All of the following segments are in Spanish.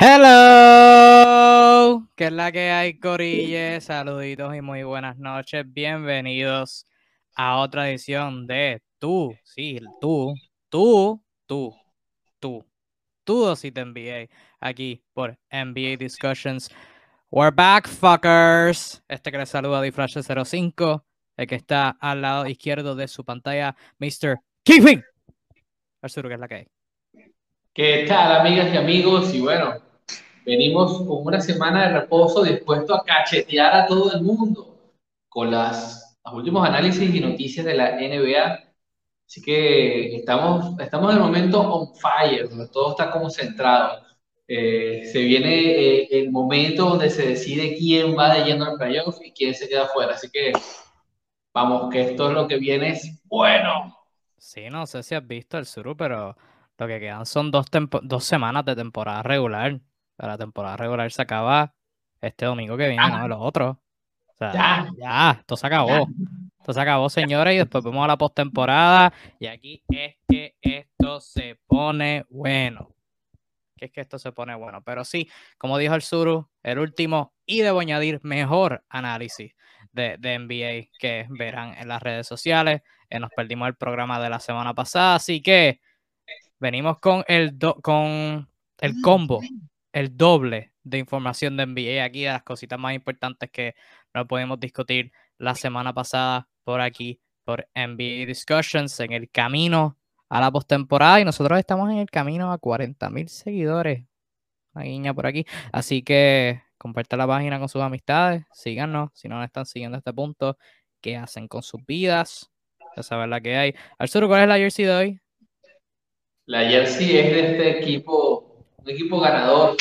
Hello, ¿qué es la que hay, Corille? Saluditos y muy buenas noches. Bienvenidos a otra edición de Tú, sí, tú, tú, tú, tú, tú, si te envié aquí por NBA Discussions. We're back, fuckers. Este que les saluda Diflash05, el que está al lado izquierdo de su pantalla, Mr. Keeping. Arturo, ¿qué es la que hay? ¿Qué tal, amigas y amigos? Y bueno, venimos con una semana de reposo dispuesto a cachetear a todo el mundo con las, los últimos análisis y noticias de la NBA. Así que estamos, estamos en el momento on fire, donde todo está como centrado. Eh, se viene eh, el momento donde se decide quién va de lleno al playoff y quién se queda fuera. Así que vamos, que esto es lo que viene es bueno. Sí, no sé si has visto el Suru, pero lo que quedan son dos, dos semanas de temporada regular. La temporada regular se acaba este domingo que viene, ¿no? Los otros. O sea, ya. ya, esto se acabó. Esto se acabó, señores, y después vamos a la postemporada. Y aquí es que esto se pone bueno. Que es que esto se pone bueno. Pero sí, como dijo el Suru, el último y debo añadir mejor análisis de, de NBA que verán en las redes sociales. Eh, nos perdimos el programa de la semana pasada, así que Venimos con el, con el ah, combo, el doble de información de NBA aquí, de las cositas más importantes que no podemos discutir la semana pasada por aquí, por NBA Discussions, en el camino a la postemporada. Y nosotros estamos en el camino a 40 mil seguidores. Una guiña por aquí. Así que comparte la página con sus amistades, síganos, si no nos están siguiendo este punto, qué hacen con sus vidas. Ya saben la que hay. Arturo, ¿cuál es la jersey de hoy? La jersey es de este equipo, un equipo ganador.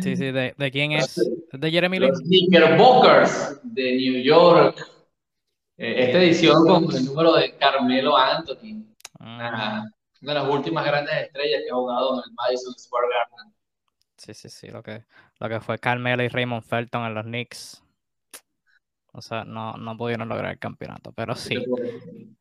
Sí, sí, ¿de, de quién es? ¿De Jeremy Lin? Los Knickerbockers de New York. Eh, esta edición con el número de Carmelo Anthony. Ah. Una de las últimas grandes estrellas que ha jugado en el Madison Square Garden. Sí, sí, sí, lo que, lo que fue Carmelo y Raymond Felton en los Knicks. O sea, no, no pudieron lograr el campeonato, pero sí.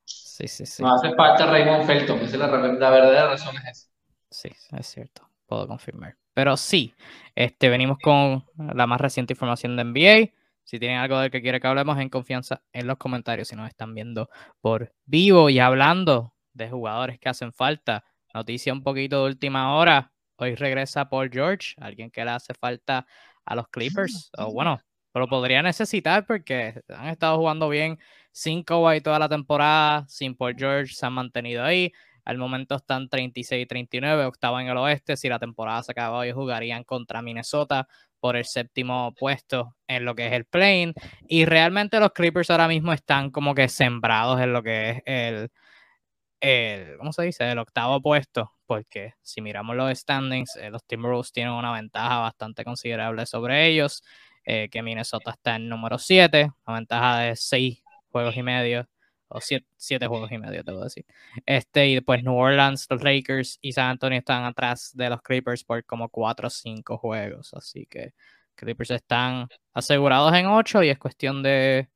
Sí, sí, sí. No hace falta Raymond Felton, esa es la, la verdadera razón es esa. Sí, es cierto, puedo confirmar. Pero sí, este, venimos con la más reciente información de NBA. Si tienen algo del que quiere que hablemos, en confianza en los comentarios si nos están viendo por vivo y hablando de jugadores que hacen falta. Noticia un poquito de última hora. Hoy regresa Paul George, alguien que le hace falta a los Clippers. O bueno, lo podría necesitar porque han estado jugando bien sin Kawhi toda la temporada, sin Paul George se han mantenido ahí. Al momento están 36 y 39, octavo en el oeste. Si la temporada se acaba hoy, jugarían contra Minnesota por el séptimo puesto en lo que es el plane. Y realmente los Clippers ahora mismo están como que sembrados en lo que es el, el ¿cómo se dice? El octavo puesto. Porque si miramos los standings, eh, los Timberwolves tienen una ventaja bastante considerable sobre ellos. Eh, que Minnesota está en número 7, una ventaja de 6 juegos y medio, o 7 juegos y medio, te voy a decir. Este, y después New Orleans, los Lakers y San Antonio están atrás de los Clippers por como 4 o 5 juegos, así que Clippers están asegurados en 8 y es cuestión de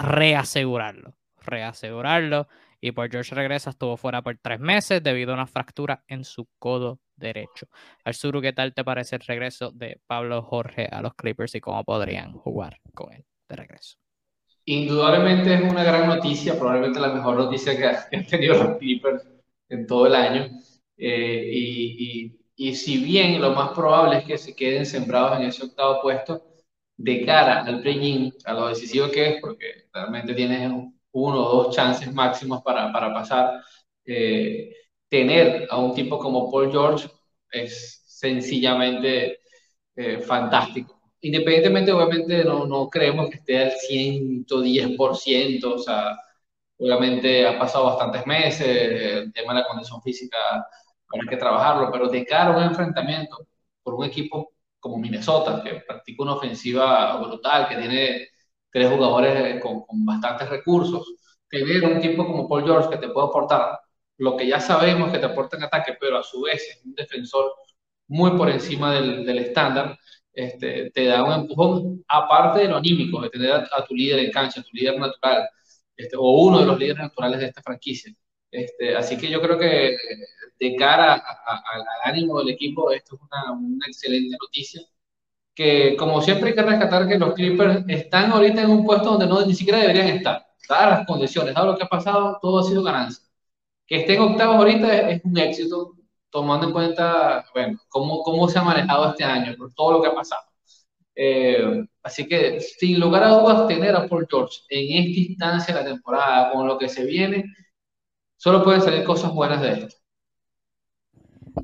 reasegurarlo, reasegurarlo. Y por George regresa, estuvo fuera por 3 meses debido a una fractura en su codo derecho. Arzuru, ¿qué tal te parece el regreso de Pablo Jorge a los Clippers y cómo podrían jugar con él de regreso? Indudablemente es una gran noticia, probablemente la mejor noticia que han tenido los Clippers en todo el año. Eh, y, si bien lo más probable es que se queden sembrados en ese octavo puesto, de cara al play-in, a lo decisivo que es, porque realmente tienes uno o dos chances máximos para, para pasar. Eh, tener a un tipo como Paul George es sencillamente eh, fantástico. Independientemente, obviamente, no, no creemos que esté al 110%, o sea, obviamente ha pasado bastantes meses, el tema de la condición física hay que trabajarlo, pero de cara a un enfrentamiento por un equipo como Minnesota, que practica una ofensiva brutal, que tiene tres jugadores con, con bastantes recursos, tener un tipo como Paul George que te puede aportar lo que ya sabemos que te aporta en ataque, pero a su vez es un defensor muy por encima del, estándar, este, te da un empujón, aparte de lo anímico, de tener a, tu líder en cancha, tu líder natural, este, o uno de los líderes naturales de esta franquicia. Este, así que yo creo que de cara al ánimo del equipo, esto es una, una, excelente noticia. Que como siempre hay que rescatar que los Clippers están ahorita en un puesto donde no, ni siquiera deberían estar. Dadas las condiciones, dado lo que ha pasado, todo ha sido ganancia. Que estén octavos ahorita es, un éxito, tomando en cuenta, bueno, cómo, cómo se ha manejado este año, por todo lo que ha pasado. Eh, así que, sin lugar a dudas, tener a Paul George en esta instancia de la temporada, con lo que se viene, solo pueden salir cosas buenas de esto.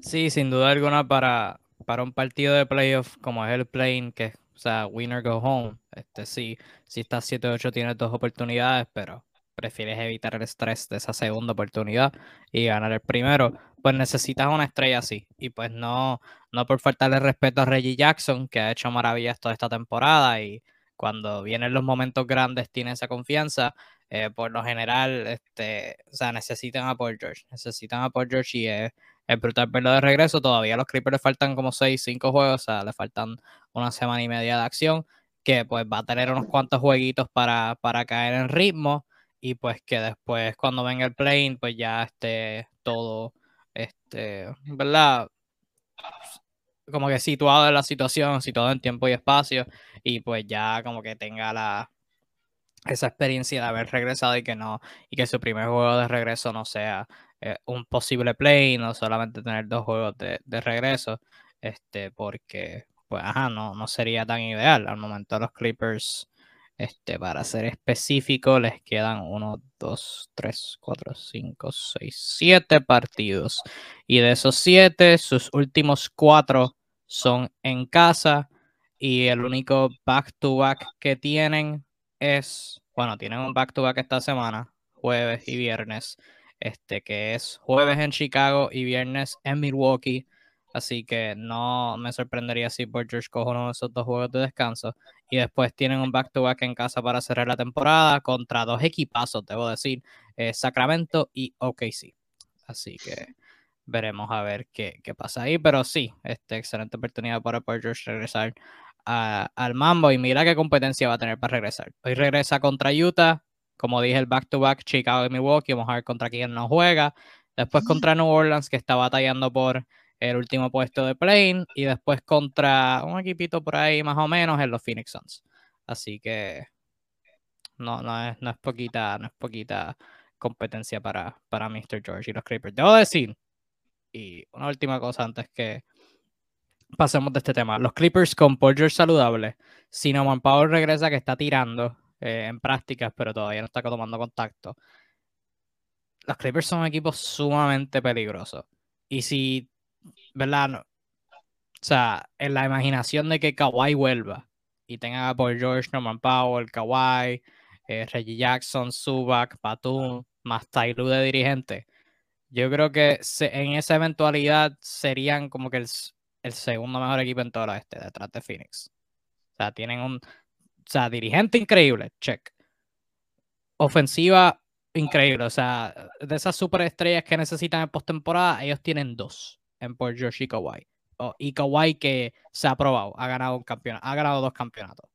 Sí, sin duda alguna para, para un partido de playoff como es el playing, que o sea, winner go home, este sí, si estás 7-8 tienes dos oportunidades, pero prefieres evitar el estrés de esa segunda oportunidad y ganar el primero, pues necesitas una estrella así. Y pues no, no por faltarle respeto a Reggie Jackson, que ha hecho maravillas toda esta temporada y cuando vienen los momentos grandes tiene esa confianza. Eh, por lo general, este, o sea, necesitan a Paul George, necesitan a Paul George y es, es brutal verlo de regreso. Todavía a los Clippers le faltan como 6, 5 juegos, o sea, le faltan una semana y media de acción, que pues va a tener unos cuantos jueguitos para, para caer en ritmo y pues que después cuando venga el plane pues ya esté todo, este, ¿verdad? Como que situado en la situación, situado en tiempo y espacio y pues ya como que tenga la esa experiencia de haber regresado y que no y que su primer juego de regreso no sea eh, un posible play, no solamente tener dos juegos de, de regreso, este, porque pues ajá, no, no sería tan ideal. Al momento los Clippers este, para ser específico, les quedan 1, 2, 3, 4, 5, 6, 7 partidos. Y de esos 7, sus últimos 4 son en casa. Y el único back-to-back que tienen es, bueno, tienen un back-to-back esta semana, jueves y viernes. Este que es jueves en Chicago y viernes en Milwaukee. Así que no me sorprendería si George coge uno de esos dos juegos de descanso. Y después tienen un back-to-back en casa para cerrar la temporada contra dos equipazos, debo decir, eh, Sacramento y OKC. Así que veremos a ver qué, qué, pasa ahí. Pero sí, este, excelente oportunidad para George regresar al mambo. Y mira qué competencia va a tener para regresar. Hoy regresa contra Utah. Como dije, el back-to-back Chicago y Milwaukee. Vamos a ver contra quién no juega. Después contra New Orleans, que está batallando por el último puesto de plane y después contra un equipito por ahí más o menos en los Phoenix Suns. Así que no, no, es, no es poquita, no es poquita competencia para, para Mr. George y los Clippers. Debo decir, y una última cosa antes que pasemos de este tema. Los Clippers con Paul George saludable. Si Norman Powell regresa que está tirando eh, en prácticas, pero todavía no está tomando contacto. Los Clippers son un equipo sumamente peligroso. Y si ¿verdad? O sea, en la imaginación de que Kawhi vuelva y tenga por George Norman Powell, Kawhi, eh, Reggie Jackson, Subak, Batum, más Tyloo de dirigente, yo creo que en esa eventualidad serían como que el, segundo mejor equipo en todo el oeste, detrás de Phoenix. O sea, tienen un o sea, dirigente increíble, check. Ofensiva increíble, o sea, de esas superestrellas que necesitan en postemporada, ellos tienen dos en por George y Kawhi. y Kawhi que se ha probado, ha ganado un campeonato, ha ganado dos campeonatos.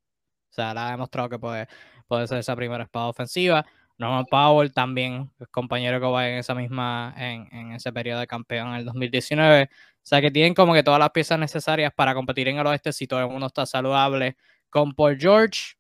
O sea, le ha demostrado que puede, puede ser esa primera espada ofensiva. Norman Powell también, compañero de Kawhi en esa misma, en, ese periodo de campeón en el 2019. O sea, que tienen como que todas las piezas necesarias para competir en el oeste si todo el mundo está saludable. Con Paul George,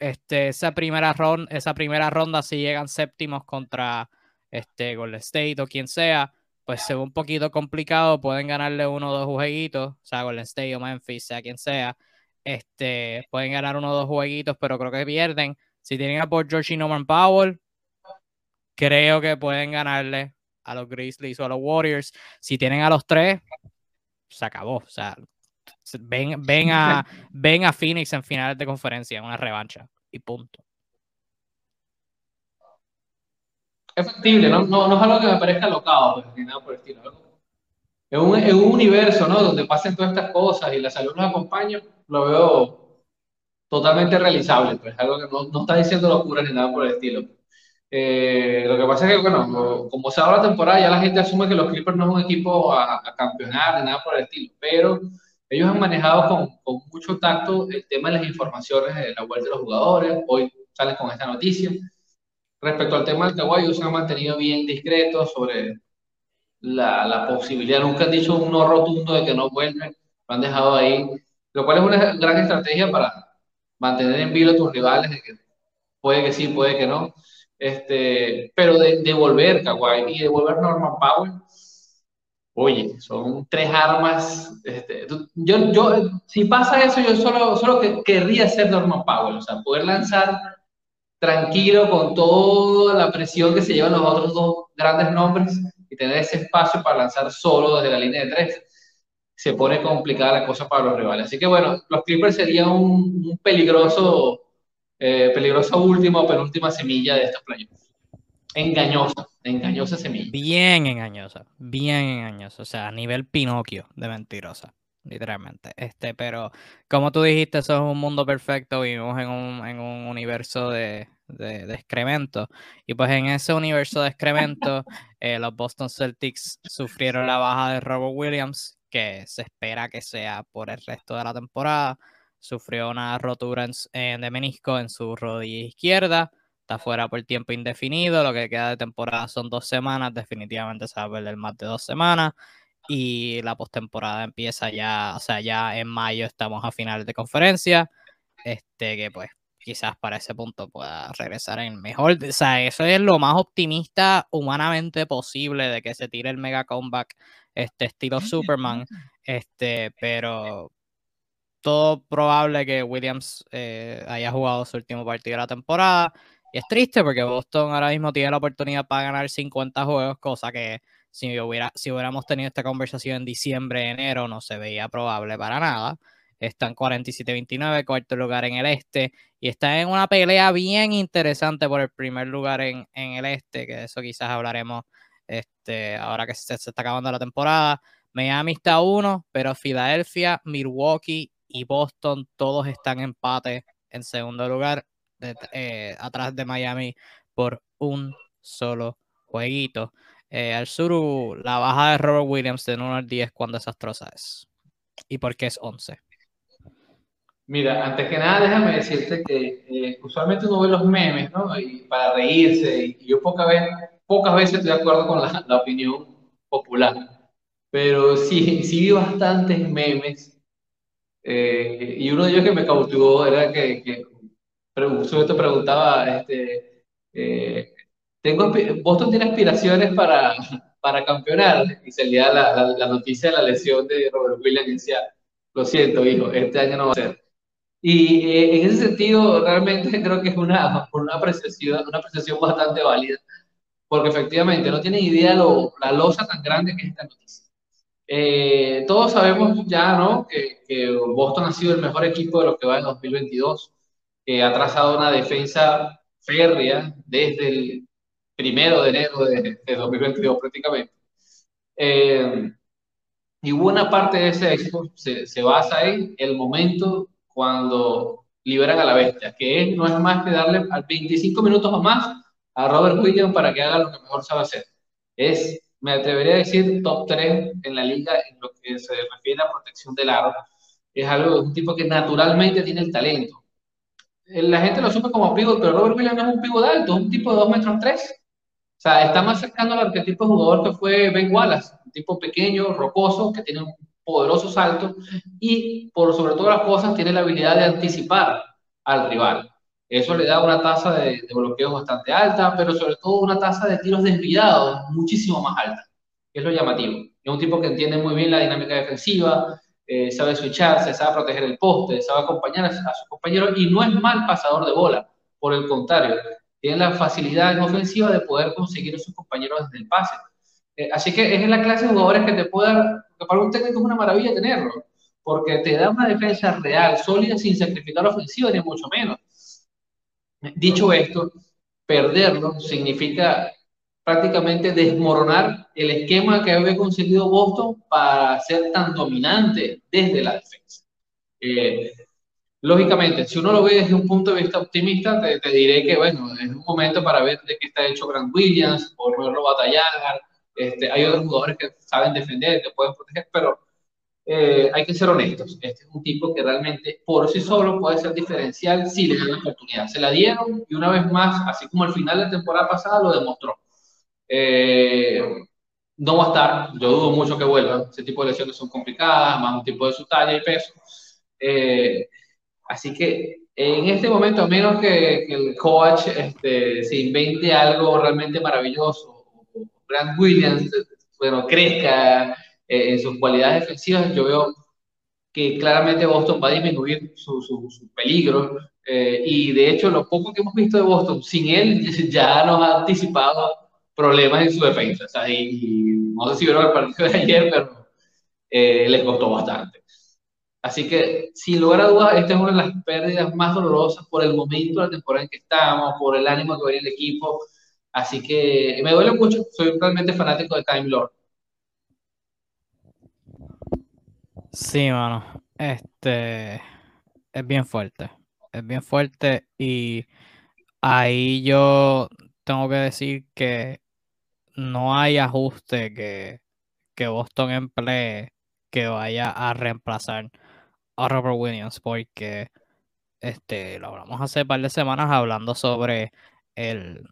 este, esa, primera ronda, esa primera ronda, si llegan séptimos contra este, Golden State o quien sea, pues se ve un poquito complicado, pueden ganarle uno o dos jueguitos, o sea, Golden State o Memphis, sea quien sea, este, pueden ganar uno o dos jueguitos, pero creo que pierden. Si tienen a por George y Norman Powell, creo que pueden ganarle a los Grizzlies o a los Warriors. Si tienen a los tres, se acabó. O sea, ven, ven, a, ven a Phoenix en finales de conferencia, en una revancha, y punto. Es factible, no, no, no es algo que me parezca locado, pues, ni nada por el estilo. En un, en un universo, ¿no? Donde pasen todas estas cosas y la salud nos acompaña, lo veo totalmente realizable, pues, algo que no, no está diciendo locuras ni nada por el estilo. Eh, lo que pasa es que, bueno, como se abre la temporada, ya la gente asume que los Clippers no es un equipo a, a campeonar ni nada por el estilo, pero ellos han manejado con, con, mucho tacto el tema de las informaciones de la vuelta de los jugadores. Hoy salen con esta noticia respecto al tema del ellos se han mantenido bien discretos sobre la, la, posibilidad. Nunca han dicho un no rotundo de que no vuelven, lo han dejado ahí, lo cual es una gran estrategia para mantener en vilo a tus rivales, de que puede que sí, puede que no. Este, pero de, Kawhi y devolver Norman Powell, oye, son tres armas. Este, yo, yo, si pasa eso, yo solo, solo que, querría ser Norman Powell, o sea, poder lanzar tranquilo con toda la presión que se llevan los otros dos grandes nombres y tener ese espacio para lanzar solo desde la línea de tres. Se pone complicada la cosa para los rivales. Así que bueno, los Clippers serían un, peligroso, eh, peligrosa última o penúltima semilla de estos playoffs. Engañosa, engañosa semilla. Bien engañosa, bien engañosa. O sea, a nivel Pinocchio de mentirosa literalmente. Este, pero como tú dijiste, eso es un mundo perfecto, vivimos en un, en un universo de, de, excremento. Y pues en ese universo de excremento, eh, los Boston Celtics sufrieron la baja de Robert Williams, que se espera que sea por el resto de la temporada. Sufrió una rotura en, de menisco en su rodilla izquierda. Está fuera por tiempo indefinido. Lo que queda de temporada son dos semanas. Definitivamente se va a perder más de dos semanas y la postemporada empieza ya, o sea, ya en mayo estamos a finales de conferencia, este que pues quizás para ese punto pueda regresar en mejor, o sea, eso es lo más optimista humanamente posible de que se tire el mega comeback, este estilo Superman, este, pero todo probable que Williams eh, haya jugado su último partido de la temporada. Y es triste porque Boston ahora mismo tiene la oportunidad para ganar 50 juegos, cosa que si, hubiera, si hubiéramos tenido esta conversación en diciembre, enero, no se veía probable para nada. Están 47-29, cuarto lugar en el este, y está en una pelea bien interesante por el primer lugar en, en el este, que de eso quizás hablaremos este, ahora que se, está acabando la temporada. Miami está uno, pero Filadelfia, Milwaukee y Boston todos están empate en segundo lugar, eh, atrás de Miami por un solo jueguito. Eh, al sur, la baja de Robert Williams de 1 al 10, ¿cuán desastrosa es? ¿Y por qué es 11? Mira, antes que nada, déjame decirte que eh, usualmente uno ve los memes, ¿no? Y para reírse, y yo pocas veces, pocas veces estoy de acuerdo con la, la opinión popular, pero sí, sí vi bastantes memes, eh, y uno de ellos que me cautivó era que, que sobre preguntaba, este, tengo, Boston tiene aspiraciones para, para campeonar y salía la, la, la, noticia de la lesión de Robert Williams y decía, lo siento, hijo, este año no va a ser. Y eh, en ese sentido, realmente creo que es una, una, apreciación, una apreciación bastante válida, porque efectivamente no tienen idea lo, la losa tan grande que es esta noticia. Eh, todos sabemos ya, ¿no? Que, que, Boston ha sido el mejor equipo de lo que va en 2022, que ha trazado una defensa férrea desde el primero de enero de, 2022 prácticamente. Eh, y buena parte de ese éxito se, se, basa en el momento cuando liberan a la bestia, que no es más que darle al 25 minutos o más a Robert Williams para que haga lo que mejor sabe hacer. Es, me atrevería a decir, top 3 en la liga en lo que se refiere a protección del aro. Es algo, un tipo que naturalmente tiene el talento. La gente lo supe como pivot, pero Robert Williams no es un pivot alto, es un tipo de 2 metros 3 o sea, está más cercano al arquetipo de jugador que fue Ben Wallace, un tipo pequeño, rocoso, que tiene un poderoso salto y por sobre todas las cosas tiene la habilidad de anticipar al rival. Eso le da una tasa de, de bloqueo bastante alta, pero sobre todo una tasa de tiros desviados muchísimo más alta, que es lo llamativo. Es un tipo que entiende muy bien la dinámica defensiva, eh, sabe switcharse, sabe proteger el poste, sabe acompañar a, a sus compañeros y no es mal pasador de bola. Por el contrario, tiene la facilidad en ofensiva de poder conseguir a sus compañeros desde el pase. Eh, así que es la clase de jugadores que te puede dar, que para un técnico es una maravilla tenerlo, porque te da una defensa real, sólida, sin sacrificar la ofensiva, ni mucho menos. Dicho esto, perderlo significa prácticamente desmoronar el esquema que había conseguido Boston para ser tan dominante desde la defensa. Eh, Lógicamente, si uno lo ve desde un punto de vista optimista, te, diré que, bueno, es un momento para ver de qué está hecho Grant Williams, por verlo batallar. Este, hay otros jugadores que saben defender, que pueden proteger, pero eh, hay que ser honestos. Este es un tipo que realmente por sí solo puede ser diferencial si le dan la oportunidad. Se la dieron y una vez más, así como al final de la temporada pasada, lo demostró. Eh, no va a estar, yo dudo mucho que vuelva. Ese tipo de lesiones son complicadas, más un tipo de su talla y peso. Eh, así que en este momento, a menos que, el coach este, se invente algo realmente maravilloso, Grant Williams bueno, crezca eh, en sus cualidades defensivas, yo veo que claramente Boston va a disminuir su, su, peligro. Eh, y de hecho, lo poco que hemos visto de Boston, sin él ya nos ha anticipado problemas en su defensa. O sea, y, no sé si vieron el partido de ayer, pero eh, les costó bastante. Así que, sin lugar a dudas, esta es una de las pérdidas más dolorosas por el momento de la temporada en que estamos, por el ánimo que viene el equipo. Así que me duele mucho, soy realmente fanático de Time Lord. Sí, mano. Este es bien fuerte. Es bien fuerte. Y ahí yo tengo que decir que no hay ajuste que, que Boston emplee que vaya a reemplazar a Robert Williams porque este, lo hablamos hace un par de semanas hablando sobre el,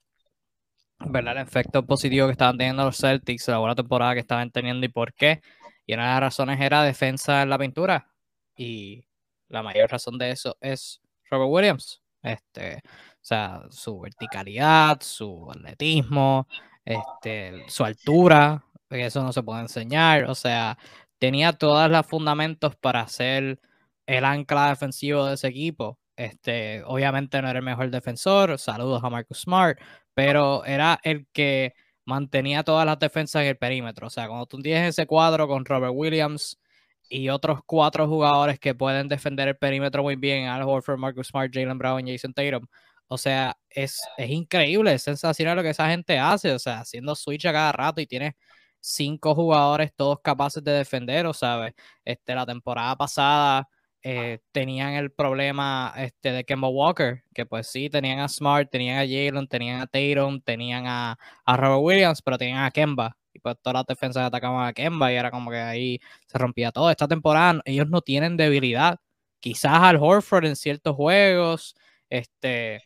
¿verdad? el efecto positivo que estaban teniendo los Celtics, la buena temporada que estaban teniendo y por qué. Y una de las razones era defensa en la pintura. Y la mayor razón de eso es Robert Williams. Este, o sea, su verticalidad, su atletismo, este, su altura, eso no se puede enseñar. O sea, tenía todos los fundamentos para ser el ancla defensivo de ese equipo. Este, obviamente no era el mejor defensor, saludos a Marcus Smart, pero era el que mantenía todas las defensas en el perímetro. O sea, cuando tú tienes ese cuadro con Robert Williams y otros cuatro jugadores que pueden defender el perímetro muy bien, Al Horford, Marcus Smart, Jalen Brown, Jason Tatum. O sea, es, es increíble, es sensacional lo que esa gente hace, o sea, haciendo switch a cada rato y tienes cinco jugadores todos capaces de defender, o sabes, este, la temporada pasada eh, tenían el problema este, de Kemba Walker, que pues sí, tenían a Smart, tenían a Jalen, tenían a Tatum, tenían a, a Robert Williams, pero tenían a Kemba. Y pues todas las defensas atacaban a Kemba y era como que ahí se rompía todo. Esta temporada ellos no tienen debilidad. Quizás al Horford en ciertos juegos, este,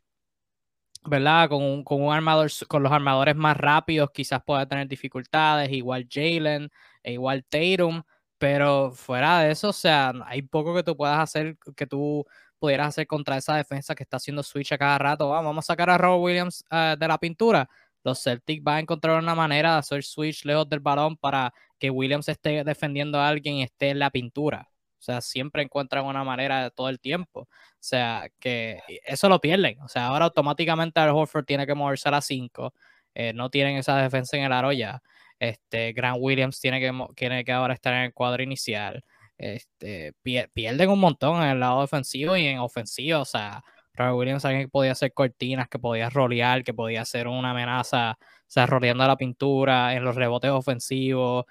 ¿verdad? Con un, con armador, con los armadores más rápidos quizás pueda tener dificultades, igual Jalen, e igual Tatum, pero fuera de eso, o sea, hay poco que tú puedas hacer, que tú pudieras hacer contra esa defensa que está haciendo switch a cada rato. Vamos, a sacar a Robert Williams eh, de la pintura. Los Celtics van a encontrar una manera de hacer switch lejos del balón para que Williams esté defendiendo a alguien y esté en la pintura. O sea, siempre encuentran una manera todo el tiempo. O sea, que eso lo pierden. O sea, ahora automáticamente Al Horford tiene que moverse a las 5. Eh, no tienen esa defensa en el aro ya. Este, Grant Williams tiene que, tiene que ahora estar en el cuadro inicial. Este, pierden un montón en el lado defensivo y en ofensivo. O sea, Robert Williams alguien que podía hacer cortinas, que podía rolear, que podía hacer una amenaza, o sea, roleando la pintura, en los rebotes ofensivos. O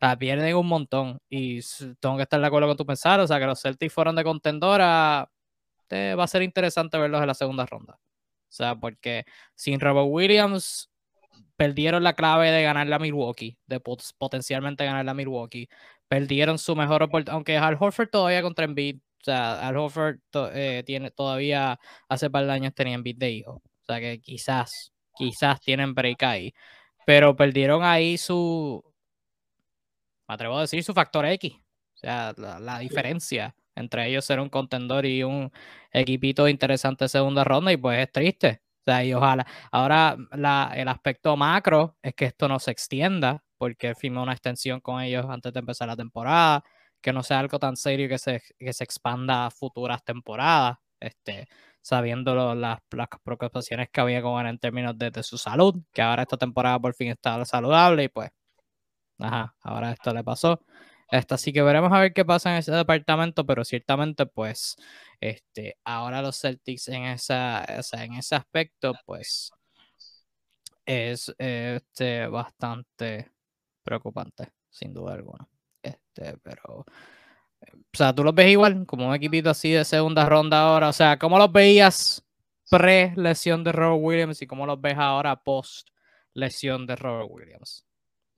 sea, pierden un montón. Y tengo que estar de acuerdo con tu pensar. O sea, que los Celtics fueron de contendora. va a ser interesante verlos en la segunda ronda. O sea, porque sin Robert Williams perdieron la clave de ganar la Milwaukee, de potencialmente ganar la Milwaukee. Perdieron su mejor oportunidad, aunque Al Horford todavía contra Embiid, o sea, Al Horford eh, tiene, todavía hace par de años tenía Embiid de hijo. O sea que quizás, quizás tienen break ahí. Pero perdieron ahí su, me atrevo a decir, su factor X. O sea, la, diferencia entre ellos ser un contendor y un equipito interesante de segunda ronda y pues es triste. Y ojalá. Ahora, el aspecto macro es que esto no se extienda, porque firmó una extensión con ellos antes de empezar la temporada, que no sea algo tan serio que se, que se expanda a futuras temporadas, este, sabiendo las, las, preocupaciones que había con él en términos de, de, su salud, que ahora esta temporada por fin está saludable y pues, ajá, ahora esto le pasó. Esta, así que veremos a ver qué pasa en ese departamento, pero ciertamente, pues, este, ahora los Celtics en, esa, en ese aspecto, pues, es este, bastante preocupante, sin duda alguna. Este, pero, o sea, tú los ves igual, como un equipito así de segunda ronda ahora. O sea, ¿cómo los veías pre-lesión de Robert Williams y cómo los ves ahora post-lesión de Robert Williams?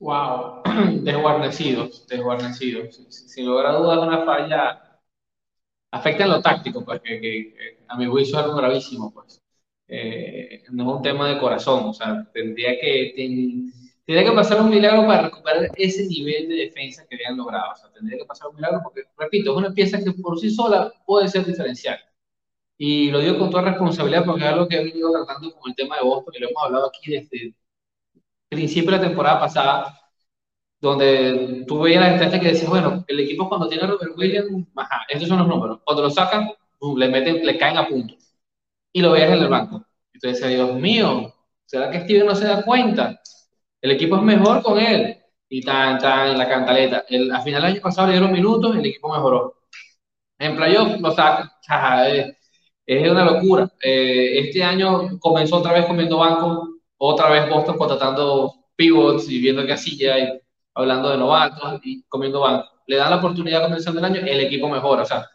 Wow, desguarnecidos, desguarnecidos. Sin, lugar a dudas, una falla afecta en lo táctico, pues, que, a mi juicio es algo gravísimo, pues. Eh, no es un tema de corazón, o sea, tendría que, tendría que pasar un milagro para recuperar ese nivel de defensa que habían logrado, o sea, tendría que pasar un milagro porque, repito, es una pieza que por sí sola puede ser diferencial. Y lo digo con toda responsabilidad porque es algo que he venido tratando con el tema de Boston y lo hemos hablado aquí desde principio de la temporada pasada, donde tú veías las estadísticas que decías, bueno, el equipo cuando tiene a Robert Williams, ajá, estos son los números. Cuando lo sacan, le meten, le caen a punto. Y lo veías en el banco. Entonces Dios mío, ¿será que Steven no se da cuenta? El equipo es mejor con él. Y tan, tan, la cantaleta. El, final del año pasado le dieron minutos, el equipo mejoró. En playoff lo sacan. Es, es una locura. Eh, este año comenzó otra vez comiendo banco otra vez Boston contratando pivots y viendo casilla y hablando de novatos y comiendo banco. Le dan la oportunidad comenzando el año, el equipo mejora. O sea,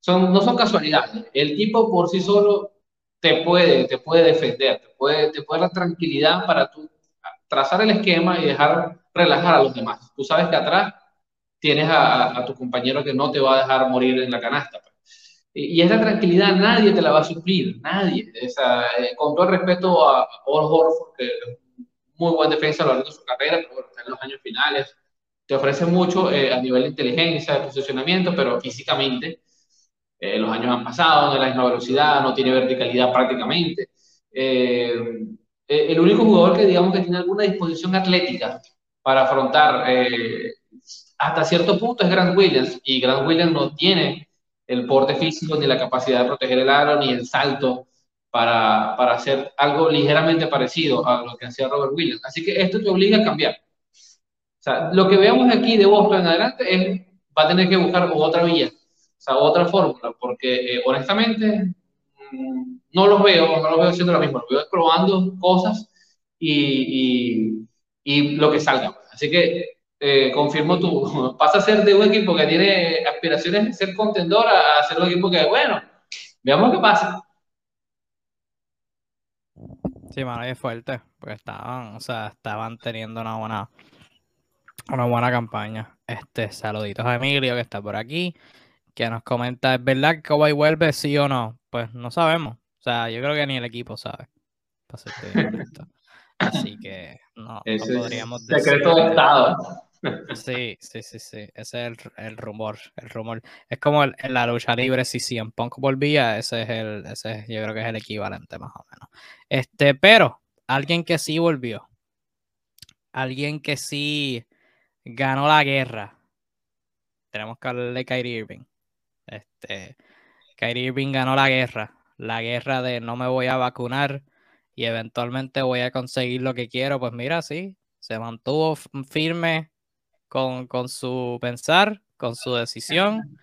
son, no son casualidades. El tipo por sí solo te puede, te puede defender, te puede, te puede dar tranquilidad para tú trazar el esquema y dejar relajar a los demás. Tú sabes que atrás tienes a, a tu compañero que no te va a dejar morir en la canasta. Y esa tranquilidad nadie te la va a suplir, nadie. Eh, con todo el respeto a Paul Horford, que es muy buen defensa a lo largo de su carrera, pero está en los años finales, te ofrece mucho eh, a nivel de inteligencia, de posicionamiento, pero físicamente eh, los años han pasado, no es velocidad, no tiene verticalidad prácticamente. el único jugador que digamos que tiene alguna disposición atlética para afrontar hasta cierto punto es Grant Williams, y Grant Williams no tiene el porte físico, ni la capacidad de proteger el aro, ni el salto para, para hacer algo ligeramente parecido a lo que hacía Robert Williams. Así que esto te obliga a cambiar. O sea, lo que veamos aquí de Boston en adelante es, va a tener que buscar otra vía, o sea, otra fórmula, porque eh, honestamente mm, no los veo, no los veo haciendo lo mismo, los veo probando cosas y, y, y lo que salga. Así que eh, confirmo tú, pasa a ser de un equipo que tiene aspiraciones de ser contendor a, ser un equipo que, bueno, veamos qué pasa. Sí, mano, es fuerte, porque estaban, o sea, estaban teniendo una buena, una buena campaña. Este, saluditos a Emilio que está por aquí, que nos comenta, ¿es verdad que Kawhi vuelve, sí o no? Pues no sabemos. O sea, yo creo que ni el equipo sabe. Así que no, no podríamos decir. Secreto de Estado. Sí, sí, sí, sí. Ese es el, rumor. El rumor. Es como en la lucha libre, si CM Punk volvía, ese es el, ese yo creo que es el equivalente más o menos. Este, pero, alguien que sí volvió. Alguien que sí ganó la guerra. Tenemos que hablar de Kyrie Irving. Este, Kyrie Irving ganó la guerra. La guerra de no me voy a vacunar y eventualmente voy a conseguir lo que quiero. Pues mira, sí, se mantuvo firme con, su pensar, con su decisión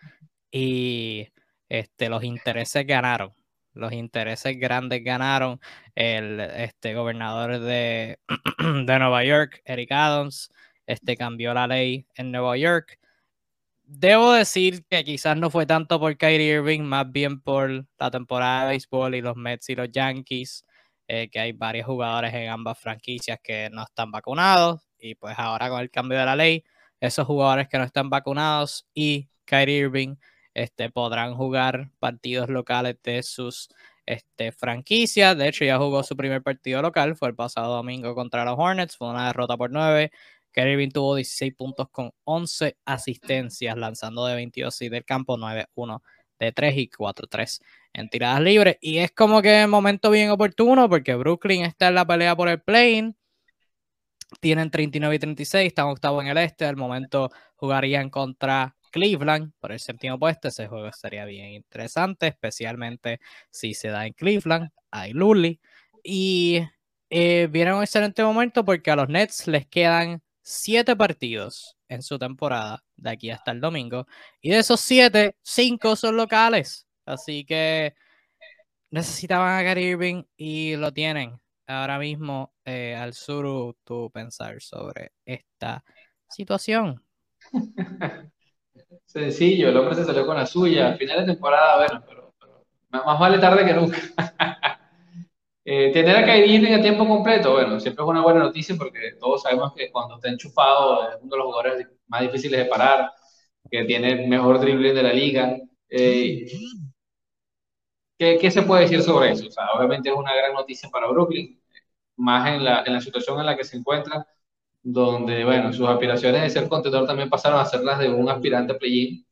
y este, los intereses ganaron. Los intereses grandes ganaron. El este, gobernador de, de Nueva York, Eric Adams, este, cambió la ley en Nueva York. Debo decir que quizás no fue tanto por Kyrie Irving, más bien por la temporada de béisbol y los Mets y los Yankees, eh, que hay varios jugadores en ambas franquicias que no están vacunados y pues ahora con el cambio de la ley esos jugadores que no están vacunados y Kyrie Irving este, podrán jugar partidos locales de sus este, franquicias. De hecho, ya jugó su primer partido local, fue el pasado domingo contra los Hornets, fue una derrota por 9. Kyrie Irving tuvo 16 puntos con 11 asistencias, lanzando de 22 y del campo 9-1 de 3 y 4-3 en tiradas libres. Y es como que momento bien oportuno porque Brooklyn está en la pelea por el play tienen 39 y 36, están octavo en el este. Al momento jugarían contra Cleveland por el séptimo puesto. Ese juego sería bien interesante, especialmente si se da en Cleveland. Hay Lully. Y eh, viene un excelente momento porque a los Nets les quedan siete partidos en su temporada de aquí hasta el domingo. Y de esos siete, cinco son locales. Así que necesitaban a Gary Irving y lo tienen ahora mismo eh, al sur tú pensar sobre esta situación? Sencillo, el hombre se salió con la suya. Al final de temporada, bueno, pero, más vale tarde que nunca. Eh, tener a Kyrie Irving a tiempo completo, bueno, siempre es una buena noticia porque todos sabemos que cuando está enchufado es uno de los jugadores más difíciles de parar, que tiene el mejor dribbling de la liga. Eh, ¿qué, ¿qué, se puede decir sobre eso? O sea, obviamente es una gran noticia para Brooklyn, más en la, en la situación en la que se encuentra, donde, bueno, sus aspiraciones de ser contendor también pasaron a ser las de un aspirante a play-in.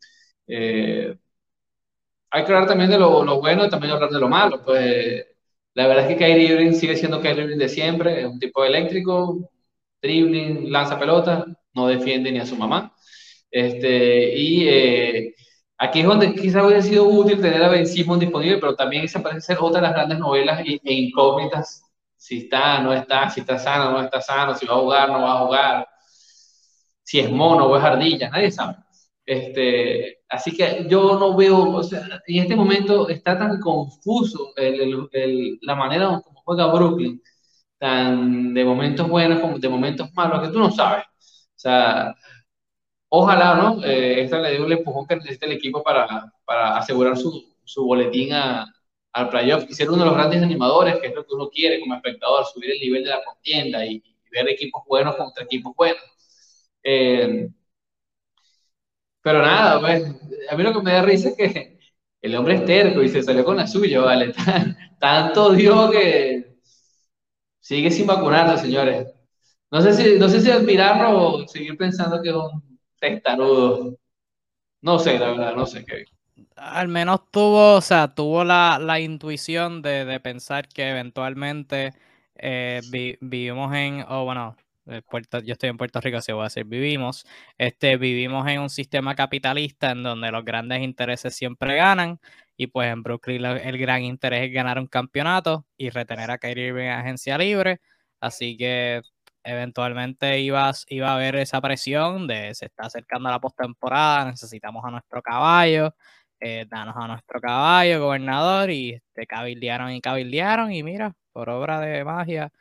Eh, hay que hablar también de lo, lo, bueno y también hablar de lo malo. Pues la verdad es que Kyrie Irving sigue siendo Kyrie Irving de siempre, es un tipo eléctrico, dribbling, lanza pelota, no defiende ni a su mamá. Este, y eh, aquí es donde quizás hubiera sido útil tener a Ben Simmons disponible, pero también esa parece ser otra de las grandes novelas e incógnitas si está, no está, si está sano, no está sano, si va a jugar, no va a jugar, si es mono o es ardilla, nadie sabe. Este, así que yo no veo, o sea, en este momento está tan confuso el, la manera como juega Brooklyn, tan de momentos buenos como de momentos malos, que tú no sabes. O sea, ojalá, ¿no? Eh, esta le dio el empujón que necesita el equipo para, para asegurar su, su boletín a, al playoff, y ser uno de los grandes animadores, que es lo que uno quiere como espectador, subir el nivel de la contienda y, ver equipos buenos contra equipos buenos. Eh, pero nada, pues, a mí lo que me da risa es que el hombre es terco y se salió con la suya, ¿vale? Tanto dio que sigue sin vacunarse, señores. No sé si, no sé si admirarlo o seguir pensando que es un testarudo. No sé, la verdad, no sé qué. Al menos tuvo, o sea, tuvo la, la intuición de, de, pensar que eventualmente eh, vi, vivimos en, oh, bueno, Puerto, yo estoy en Puerto Rico, así voy a decir, vivimos, este, vivimos en un sistema capitalista en donde los grandes intereses siempre ganan y pues en Brooklyn el gran interés es ganar un campeonato y retener a Kyrie Irving en agencia libre, así que eventualmente iba, iba a haber esa presión de se está acercando la postemporada, necesitamos a nuestro caballo, eh, danos a nuestro caballo, gobernador, y este, cabildearon y cabildearon y mira, por obra de magia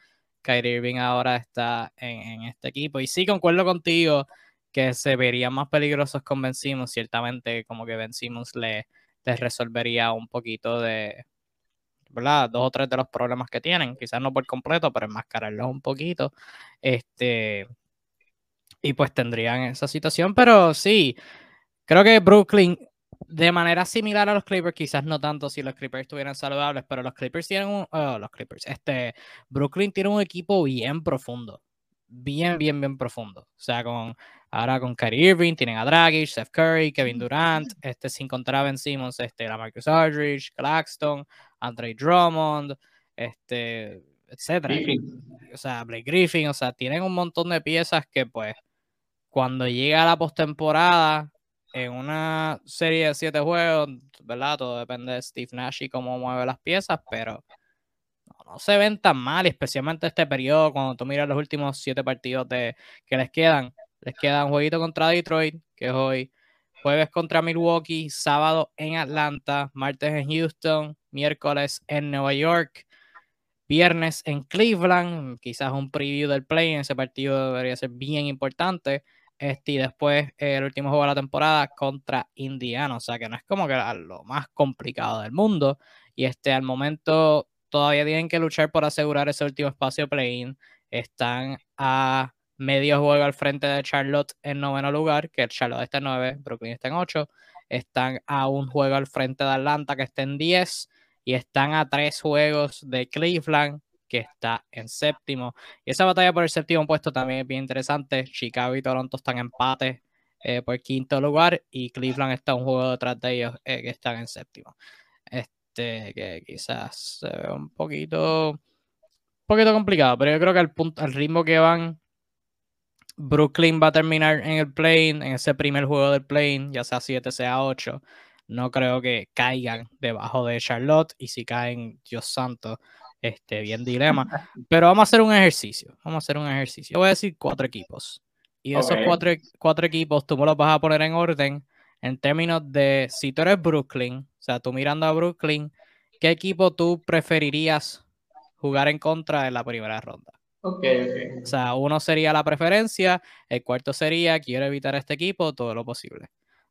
Kyrie Irving ahora está en, este equipo. Y sí, concuerdo contigo que se verían más peligrosos con Ben Simmons. Ciertamente, como que Ben Simmons le, les resolvería un poquito de, ¿verdad? Dos o tres de los problemas que tienen. Quizás no por completo, pero enmascararlos un poquito. Este. Y pues tendrían esa situación. Pero sí, creo que Brooklyn de manera similar a los Clippers, quizás no tanto si los Clippers estuvieran saludables, pero los Clippers tienen un, oh, los Clippers, este, Brooklyn tiene un equipo bien profundo, bien, bien, bien profundo. O sea, con, ahora con Kyrie Irving, tienen a Dragic, Steph Curry, Kevin Durant, este, sin contar a Ben Simmons, este, la Marcus Aldridge, Claxton, Andre Drummond, este, etcétera. O sea, Blake Griffin, o sea, tienen un montón de piezas que pues cuando llega la postemporada en una serie de siete juegos, ¿verdad? Todo depende de Steve Nash y cómo mueve las piezas, pero no, se ven tan mal, especialmente este periodo, cuando tú miras los últimos siete partidos que les quedan. Les queda un jueguito contra Detroit, que es hoy, jueves contra Milwaukee, sábado en Atlanta, martes en Houston, miércoles en Nueva York, viernes en Cleveland, quizás un preview del play en ese partido debería ser bien importante. Este, y después eh, el último juego de la temporada contra Indiana. O sea que no es como que lo más complicado del mundo. Y este, al momento todavía tienen que luchar por asegurar ese último espacio play-in. Están a medio juego al frente de Charlotte en noveno lugar, que Charlotte está en 9, Brooklyn está en 8. Están a un juego al frente de Atlanta, que está en 10. Y están a tres juegos de Cleveland, que está en séptimo. Y esa batalla por el séptimo puesto también es bien interesante. Chicago y Toronto están en empate eh, por quinto lugar y Cleveland está un juego detrás de ellos eh, que están en séptimo. Este, que quizás se ve un poquito, un poquito complicado, pero yo creo que al, punto, al ritmo que van, Brooklyn va a terminar en el play en ese primer juego del play ya sea 7, sea 8. No creo que caigan debajo de Charlotte y si caen, Dios santo, este, bien dilema. Pero vamos a hacer un ejercicio. Vamos a hacer un ejercicio. voy a decir cuatro equipos. Y esos cuatro, cuatro equipos tú me los vas a poner en orden en términos de si tú eres Brooklyn, o sea, tú mirando a Brooklyn, ¿qué equipo tú preferirías jugar en contra en la primera ronda? Ok, ok. O sea, uno sería la preferencia, el cuarto sería quiero evitar este equipo todo lo posible.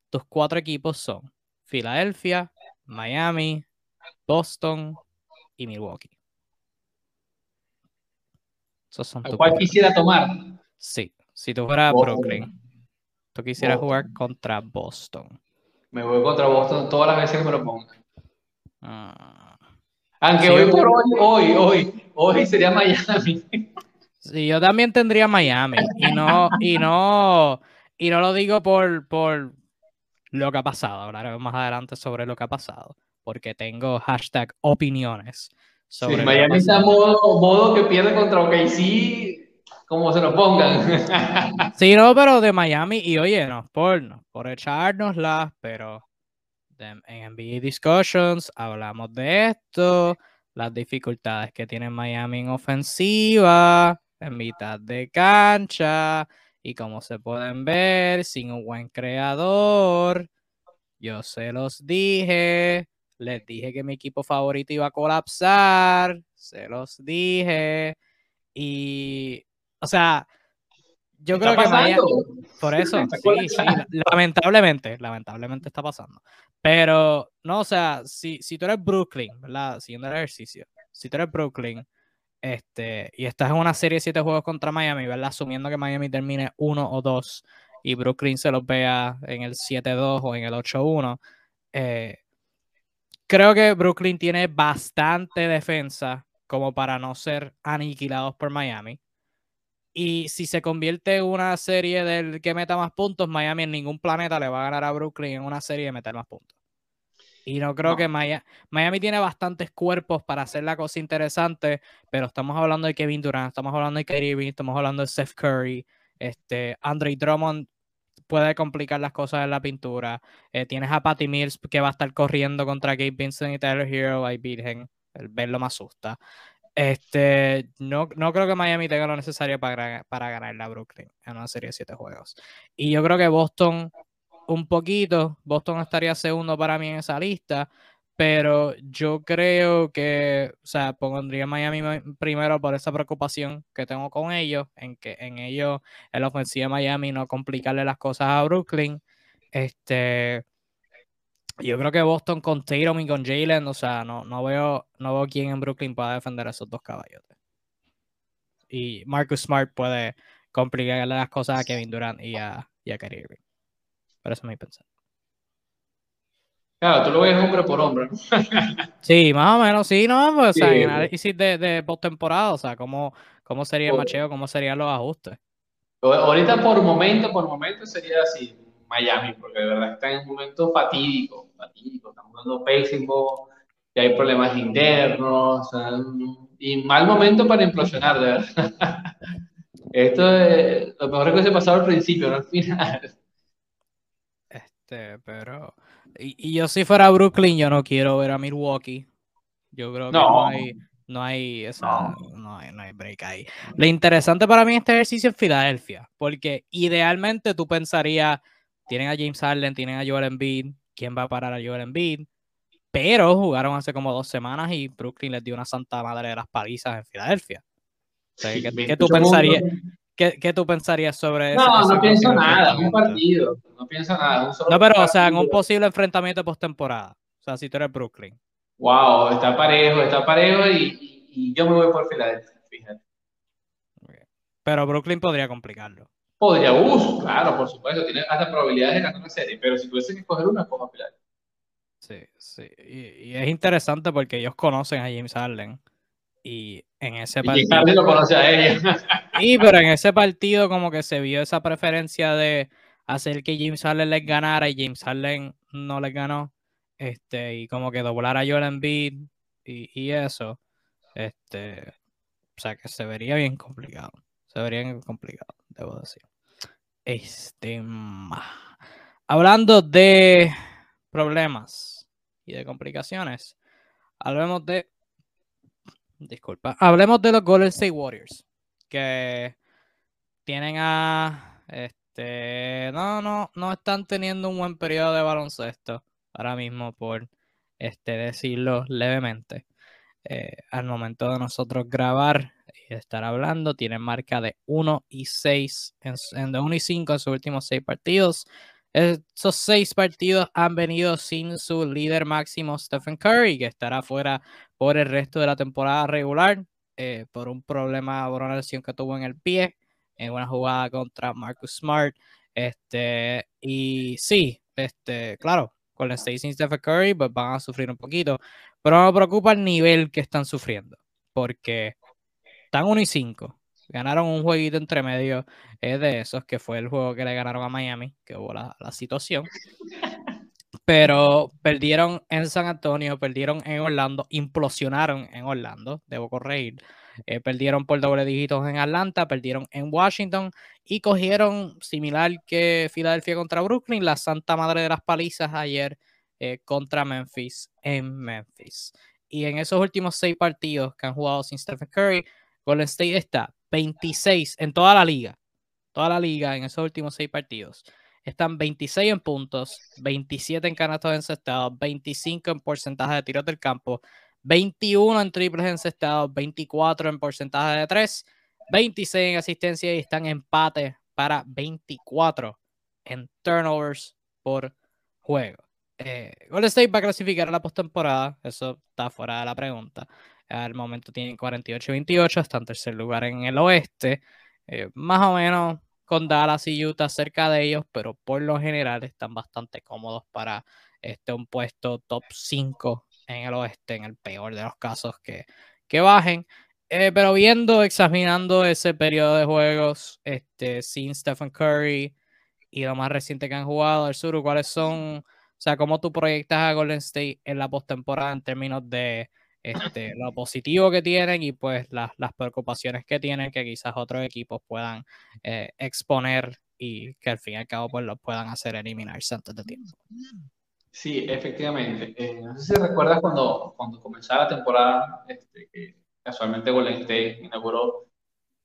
Tus cuatro equipos son Filadelfia, Miami, Boston y Milwaukee. Esos son ¿A tus cuál quisiera tomar? Sí, si tú fueras. Brooklyn, tú quisieras Boston. jugar contra Boston. Me voy contra Boston todas las veces que me lo pongan. Ah, Aunque Sí, hoy yo por hoy, hoy, hoy, hoy sería Miami. Sí, yo también tendría Miami. Y no, y no, y no lo digo por, por lo que ha pasado. Hablaremos más adelante sobre lo que ha pasado. Porque tengo hashtag opiniones sobre ha Miami está modo, modo que pierde contra OKC, como se lo pongan. Sí, no, pero de Miami, y oye, no por, no por echárnoslas, pero de- en NBA Discussions hablamos de esto, las dificultades que tiene Miami en ofensiva, en mitad de cancha, y como se pueden ver, sin un buen creador. Yo se los dije, les dije que mi equipo favorito iba a colapsar, se los dije, y, o sea, yo ¿Está creo que Miami... Por eso, sí, sí, lamentablemente, lamentablemente está pasando. Pero, no, o sea, si, si tú eres Brooklyn, ¿verdad? Siguiendo el ejercicio, si tú eres Brooklyn, este, y estás en una serie de siete juegos contra Miami, ¿verdad? Asumiendo que Miami termine uno o dos y Brooklyn se los vea en el 7-2 o en el 8-1, eh, creo que Brooklyn tiene bastante defensa como para no ser aniquilados por Miami. Y si se convierte en una serie del que meta más puntos, Miami en ningún planeta le va a ganar a Brooklyn en una serie de meter más puntos. Y no creo No. que Miami, Miami tiene bastantes cuerpos para hacer la cosa interesante, pero estamos hablando de Kevin Durant, estamos hablando de Kyrie estamos hablando de Steph Curry, este, Andre Drummond puede complicar las cosas en la pintura. Eh, tienes a Patty Mills que va a estar corriendo contra Gabe Vincent y Tyler Hero, ay virgen, el verlo me asusta. Este, no, no creo que Miami tenga lo necesario para, para ganar la Brooklyn en una serie de siete juegos. Y yo creo que Boston, un poquito, Boston estaría segundo para mí en esa lista, pero yo creo que, o sea, pondría Miami primero por esa preocupación que tengo con ellos, en que en ellos, en la ofensiva de Miami, no complicarle las cosas a Brooklyn. Este, yo creo que Boston con Tatum y con Jalen, o sea, no, no veo, no veo quién en Brooklyn pueda defender a esos dos caballotes. Y Marcus Smart puede complicarle las cosas a Kevin Durant y a, y a Kyrie Irving. Pero eso es mi pensar. Claro, tú lo ves hombre por hombre. ¿no? Sí, más o menos, sí, no, pues, o sea, en análisis de, de postemporada, o sea, cómo, cómo sería el macheo, cómo serían los ajustes. Ahorita por momento, por momento sería así, Miami, porque de verdad está en un momento fatídico, fatídico, estamos dando pésimo, y hay problemas internos, o sea, y mal momento para implosionar, de verdad. Esto es lo mejor que se pasaba al principio, no al final. Este, pero. Y, y yo si fuera Brooklyn, yo no quiero ver a Milwaukee. Yo creo que no, No. hay, no hay esa, no. hay, no hay break ahí. Lo interesante para mí en este ejercicio es Filadelfia, porque idealmente tú pensarías, tienen a James Harden, tienen a Joel Embiid, ¿quién va a parar a Joel Embiid? Pero jugaron hace como dos semanas y Brooklyn les dio una santa madre de las palizas en Filadelfia. O sea, ¿qué, Sí, qué tú 28 pensarías. Qué, qué tú pensarías sobre ese- No, no pienso nada, un partido, no pienso nada. un solo No, pero, o sea, en un posible enfrentamiento postemporada. O sea, si tú eres Brooklyn. Wow, está parejo, está parejo y, y- y yo me voy por Filadelfia, fíjate. Pero Brooklyn podría complicarlo. Podría, uff, claro, por supuesto, tiene hasta probabilidades de ganar una serie, pero si tuviese que escoger una, a Filadelfia. Sí, sí. Y, y es interesante porque ellos conocen a James Harden. Y en ese Y partido. Harden lo conoce a ella. Y pero en ese partido como que se vio esa preferencia de hacer que James Harden les ganara y James Harden no les ganó. Este, y como que doblar a Joel Embiid y, eso. Este, o sea que se vería bien complicado. Se vería bien complicado, debo decir. Este, hablando de problemas y de complicaciones, hablemos de disculpa, hablemos de los Golden State Warriors que tienen a este no no no están teniendo un buen periodo de baloncesto ahora mismo por este decirlo levemente. Eh, al momento de nosotros grabar y estar hablando tienen marca de 1 y 6 en, en de 1 y 5 en sus últimos 6 partidos. Esos 6 partidos han venido sin su líder máximo Stephen Curry que estará fuera por el resto de la temporada regular eh, por un problema, por una lesión que tuvo en el pie, en una jugada contra Marcus Smart. Este, y sí, este, claro, con la State sin Stephen Curry, pues van a sufrir un poquito. Pero no me preocupa el nivel que están sufriendo, porque están 1 y 5. Ganaron un jueguito entre medio es de esos, que fue el juego que le ganaron a Miami, que hubo la, la situación pero perdieron en San Antonio, perdieron en Orlando, implosionaron en Orlando, debo corregir. Eh, perdieron por doble dígitos en Atlanta, perdieron en Washington y cogieron, similar que Filadelfia contra Brooklyn, la santa madre de las palizas ayer eh, contra Memphis en Memphis. Y en esos últimos seis partidos que han jugado sin Stephen Curry, Golden State está 26 en toda la liga, toda la liga en esos últimos seis partidos están 26 en puntos, 27 en canastos encestados, 25 en porcentaje de tiros del campo, 21 en triples encestados, 24 en porcentaje de 3, 26 en asistencia y están empate para 24 en turnovers por juego. Eh, Golden State va a clasificar a la postemporada, eso está fuera de la pregunta. Al momento tienen 48-28, está en tercer lugar en el oeste. Eh, más o menos con Dallas y Utah cerca de ellos, pero por lo general están bastante cómodos para este, un puesto top 5 en el oeste, en el peor de los casos que, que bajen. Eh, pero viendo, examinando ese periodo de juegos este, sin Stephen Curry y lo más reciente que han jugado, el sur, ¿cuáles son, o sea, cómo tú proyectas a Golden State en la postemporada en términos de este, lo positivo que tienen y pues las, preocupaciones que tienen que quizás otros equipos puedan eh, exponer y que al fin y al cabo pues los puedan hacer eliminarse antes de tiempo. Sí, efectivamente. Eh, no sé si recuerdas cuando, cuando comenzaba la temporada, este, que casualmente Golden State inauguró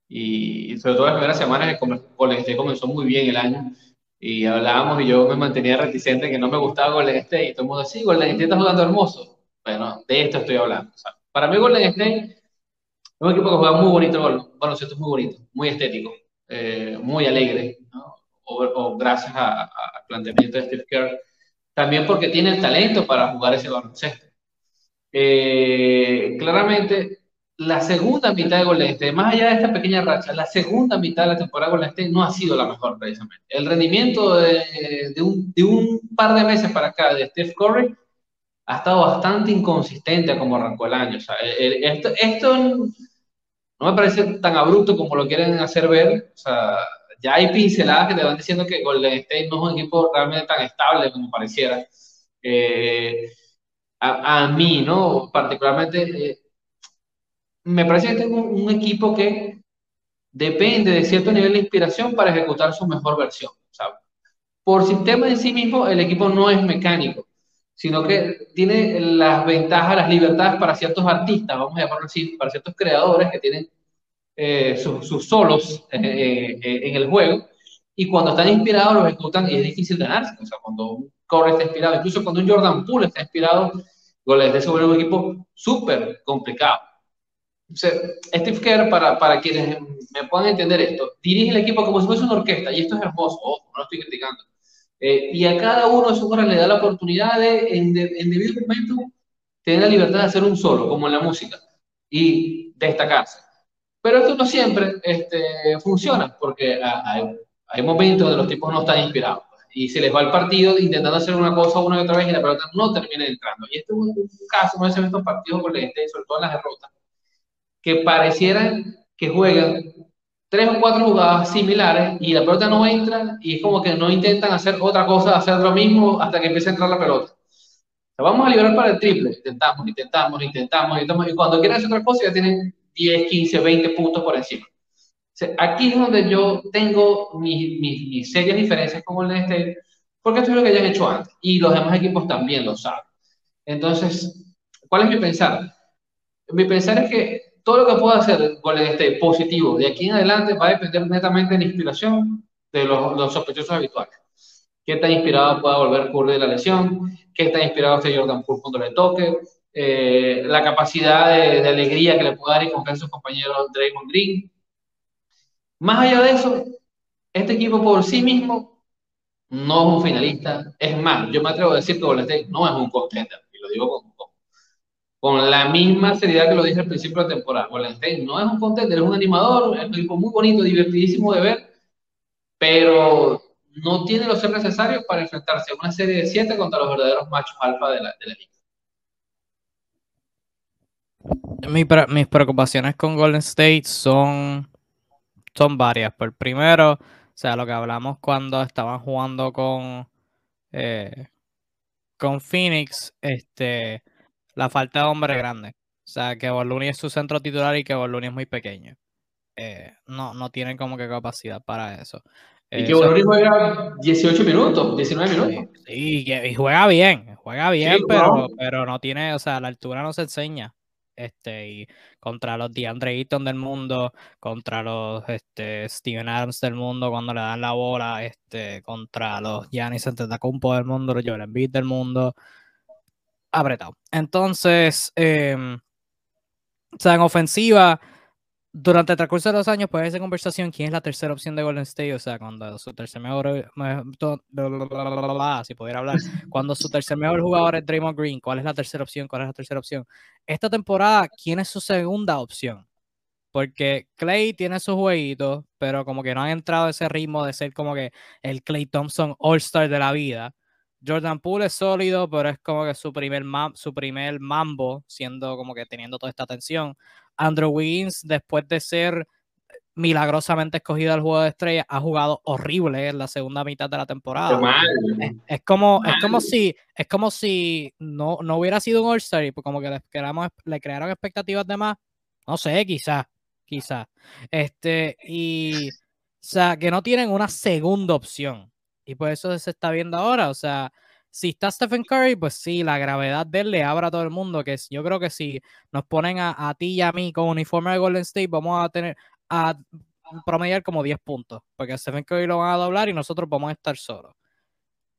y, sobre todo las primeras semanas que Golden State comenzó muy bien el año y hablábamos y yo me mantenía reticente que no me gustaba Golden State y todo el mundo, sí, Golden State está jugando hermoso bueno, de esto estoy hablando. para mí Golden State es un equipo que juega muy bonito Bueno, baloncesto es muy bonito, muy estético, eh, muy alegre, o, gracias al planteamiento de Steve Kerr, también porque tiene el talento para jugar ese baloncesto. Eh, claramente, la segunda mitad de Golden State, más allá de esta pequeña racha, la segunda mitad de la temporada de Golden State no ha sido la mejor precisamente. El rendimiento de, un, par de meses para acá de Steve Curry ha estado bastante inconsistente como arrancó el año. O sea, esto, esto no me parece tan abrupto como lo quieren hacer ver. O sea, ya hay pinceladas que te van diciendo que Golden State no es un equipo realmente tan estable como pareciera. Eh, a, mí, ¿no? Particularmente, eh, me parece que tengo un, equipo que depende de cierto nivel de inspiración para ejecutar su mejor versión. Por sistema en sí mismo, el equipo no es mecánico sino que tiene las ventajas, las libertades para ciertos artistas, vamos a llamarlo así, para ciertos creadores que tienen eh, sus, solos eh, eh, en el juego, y cuando están inspirados los ejecutan y es difícil ganarse. O sea, cuando un Corey está inspirado, incluso cuando un Jordan Poole está inspirado, goles de sobre un equipo súper complicado. Steve Kerr, para, para quienes me puedan entender esto, dirige el equipo como si fuese una orquesta, y esto es hermoso, ojo, no lo estoy criticando eh, y a cada uno de esos jugadores le da la oportunidad de, en, debido momento, tener la libertad de hacer un solo, como en la música, y destacarse. Pero esto no siempre este, funciona, porque hay, hay momentos donde los tipos no están inspirados y se les va el partido intentando hacer una cosa una y otra vez y la pelota no termina entrando. Y este es un, caso, no es estos partidos con el sobre todo en las derrotas, que parecieran que juegan tres o cuatro jugadas similares y la pelota no entra y es como que no intentan hacer otra cosa, hacer lo mismo hasta que empiece a entrar la pelota. vamos a liberar para el triple, intentamos, intentamos, intentamos, intentamos y cuando quieren hacer otra cosa ya tienen 10, 15, 20 puntos por encima. aquí es donde yo tengo mis, mis, mis serias diferencias con el este, porque esto es lo que ya han hecho antes y los demás equipos también lo saben. Entonces, ¿cuál es mi pensar? Mi pensar es que todo lo que pueda hacer Golden State positivo de aquí en adelante va a depender netamente de la inspiración de los, sospechosos habituales. ¿Qué tan inspirado pueda volver Curry de la lesión? ¿Qué tan inspirado esté Jordan Poole cuando le toque? Eh, la capacidad de, alegría que le pueda dar y confiar a sus compañeros Draymond Green. Más allá de eso, este equipo por sí mismo no es un finalista. Es más, yo me atrevo a decir que Golden State no es un contender, y lo digo con, con la misma seriedad que lo dije al principio de la temporada. State no es un contender, es un animador, es un equipo muy bonito, divertidísimo de ver, pero no tiene los ser necesarios para enfrentarse a una serie de siete contra los verdaderos machos alfa de la, de la liga. mis preocupaciones con Golden State son, son varias. Por primero, o sea, lo que hablamos cuando estaban jugando con, eh, con Phoenix, este, la falta de hombre grande. O sea, que Boluni es su centro titular y que Boluni es muy pequeño. Eh, no, no tienen como que capacidad para eso. Y que Boluni juega 18 minutos, 19 minutos. Sí, y, juega bien, juega bien, pero, pero no tiene, o sea, la altura no se enseña. Este, y contra los DeAndre Eaton del mundo, contra los este, Steven Adams del mundo cuando le dan la bola, este, contra los Giannis Antetokounmpo del mundo, los Joel Embiid del mundo, apretado. Entonces, eh, o sea, en ofensiva, durante el transcurso de los años puede ser conversación quién es la tercera opción de Golden State, o sea, cuando su tercer mejor, si pudiera hablar, cuando su tercer mejor jugador es Draymond Green, ¿cuál es la tercera opción? ¿Cuál es la tercera opción? Esta temporada, ¿quién es su segunda opción? Porque Clay tiene sus jueguitos, pero como que no han entrado ese ritmo de ser como que el Clay Thompson All-Star de la vida. Jordan Poole es sólido, pero es como que su primer, su primer mambo, siendo como que teniendo toda esta atención. Andrew Wiggins, después de ser milagrosamente escogido al juego de estrella, ha jugado horrible en la segunda mitad de la temporada. Es, como, es como si, es como si no, no hubiera sido un All-Star y pues como que le, le crearon expectativas de más. No sé, quizás, quizás. Este, y o sea, que no tienen una segunda opción. Y por eso se está viendo ahora. O sea, si está Stephen Curry, pues sí, la gravedad de él le abre a todo el mundo. Que yo creo que si nos ponen a, ti y a mí con uniforme de Golden State, vamos a tener a promediar como 10 puntos. Porque a Stephen Curry lo van a doblar y nosotros vamos a estar solos.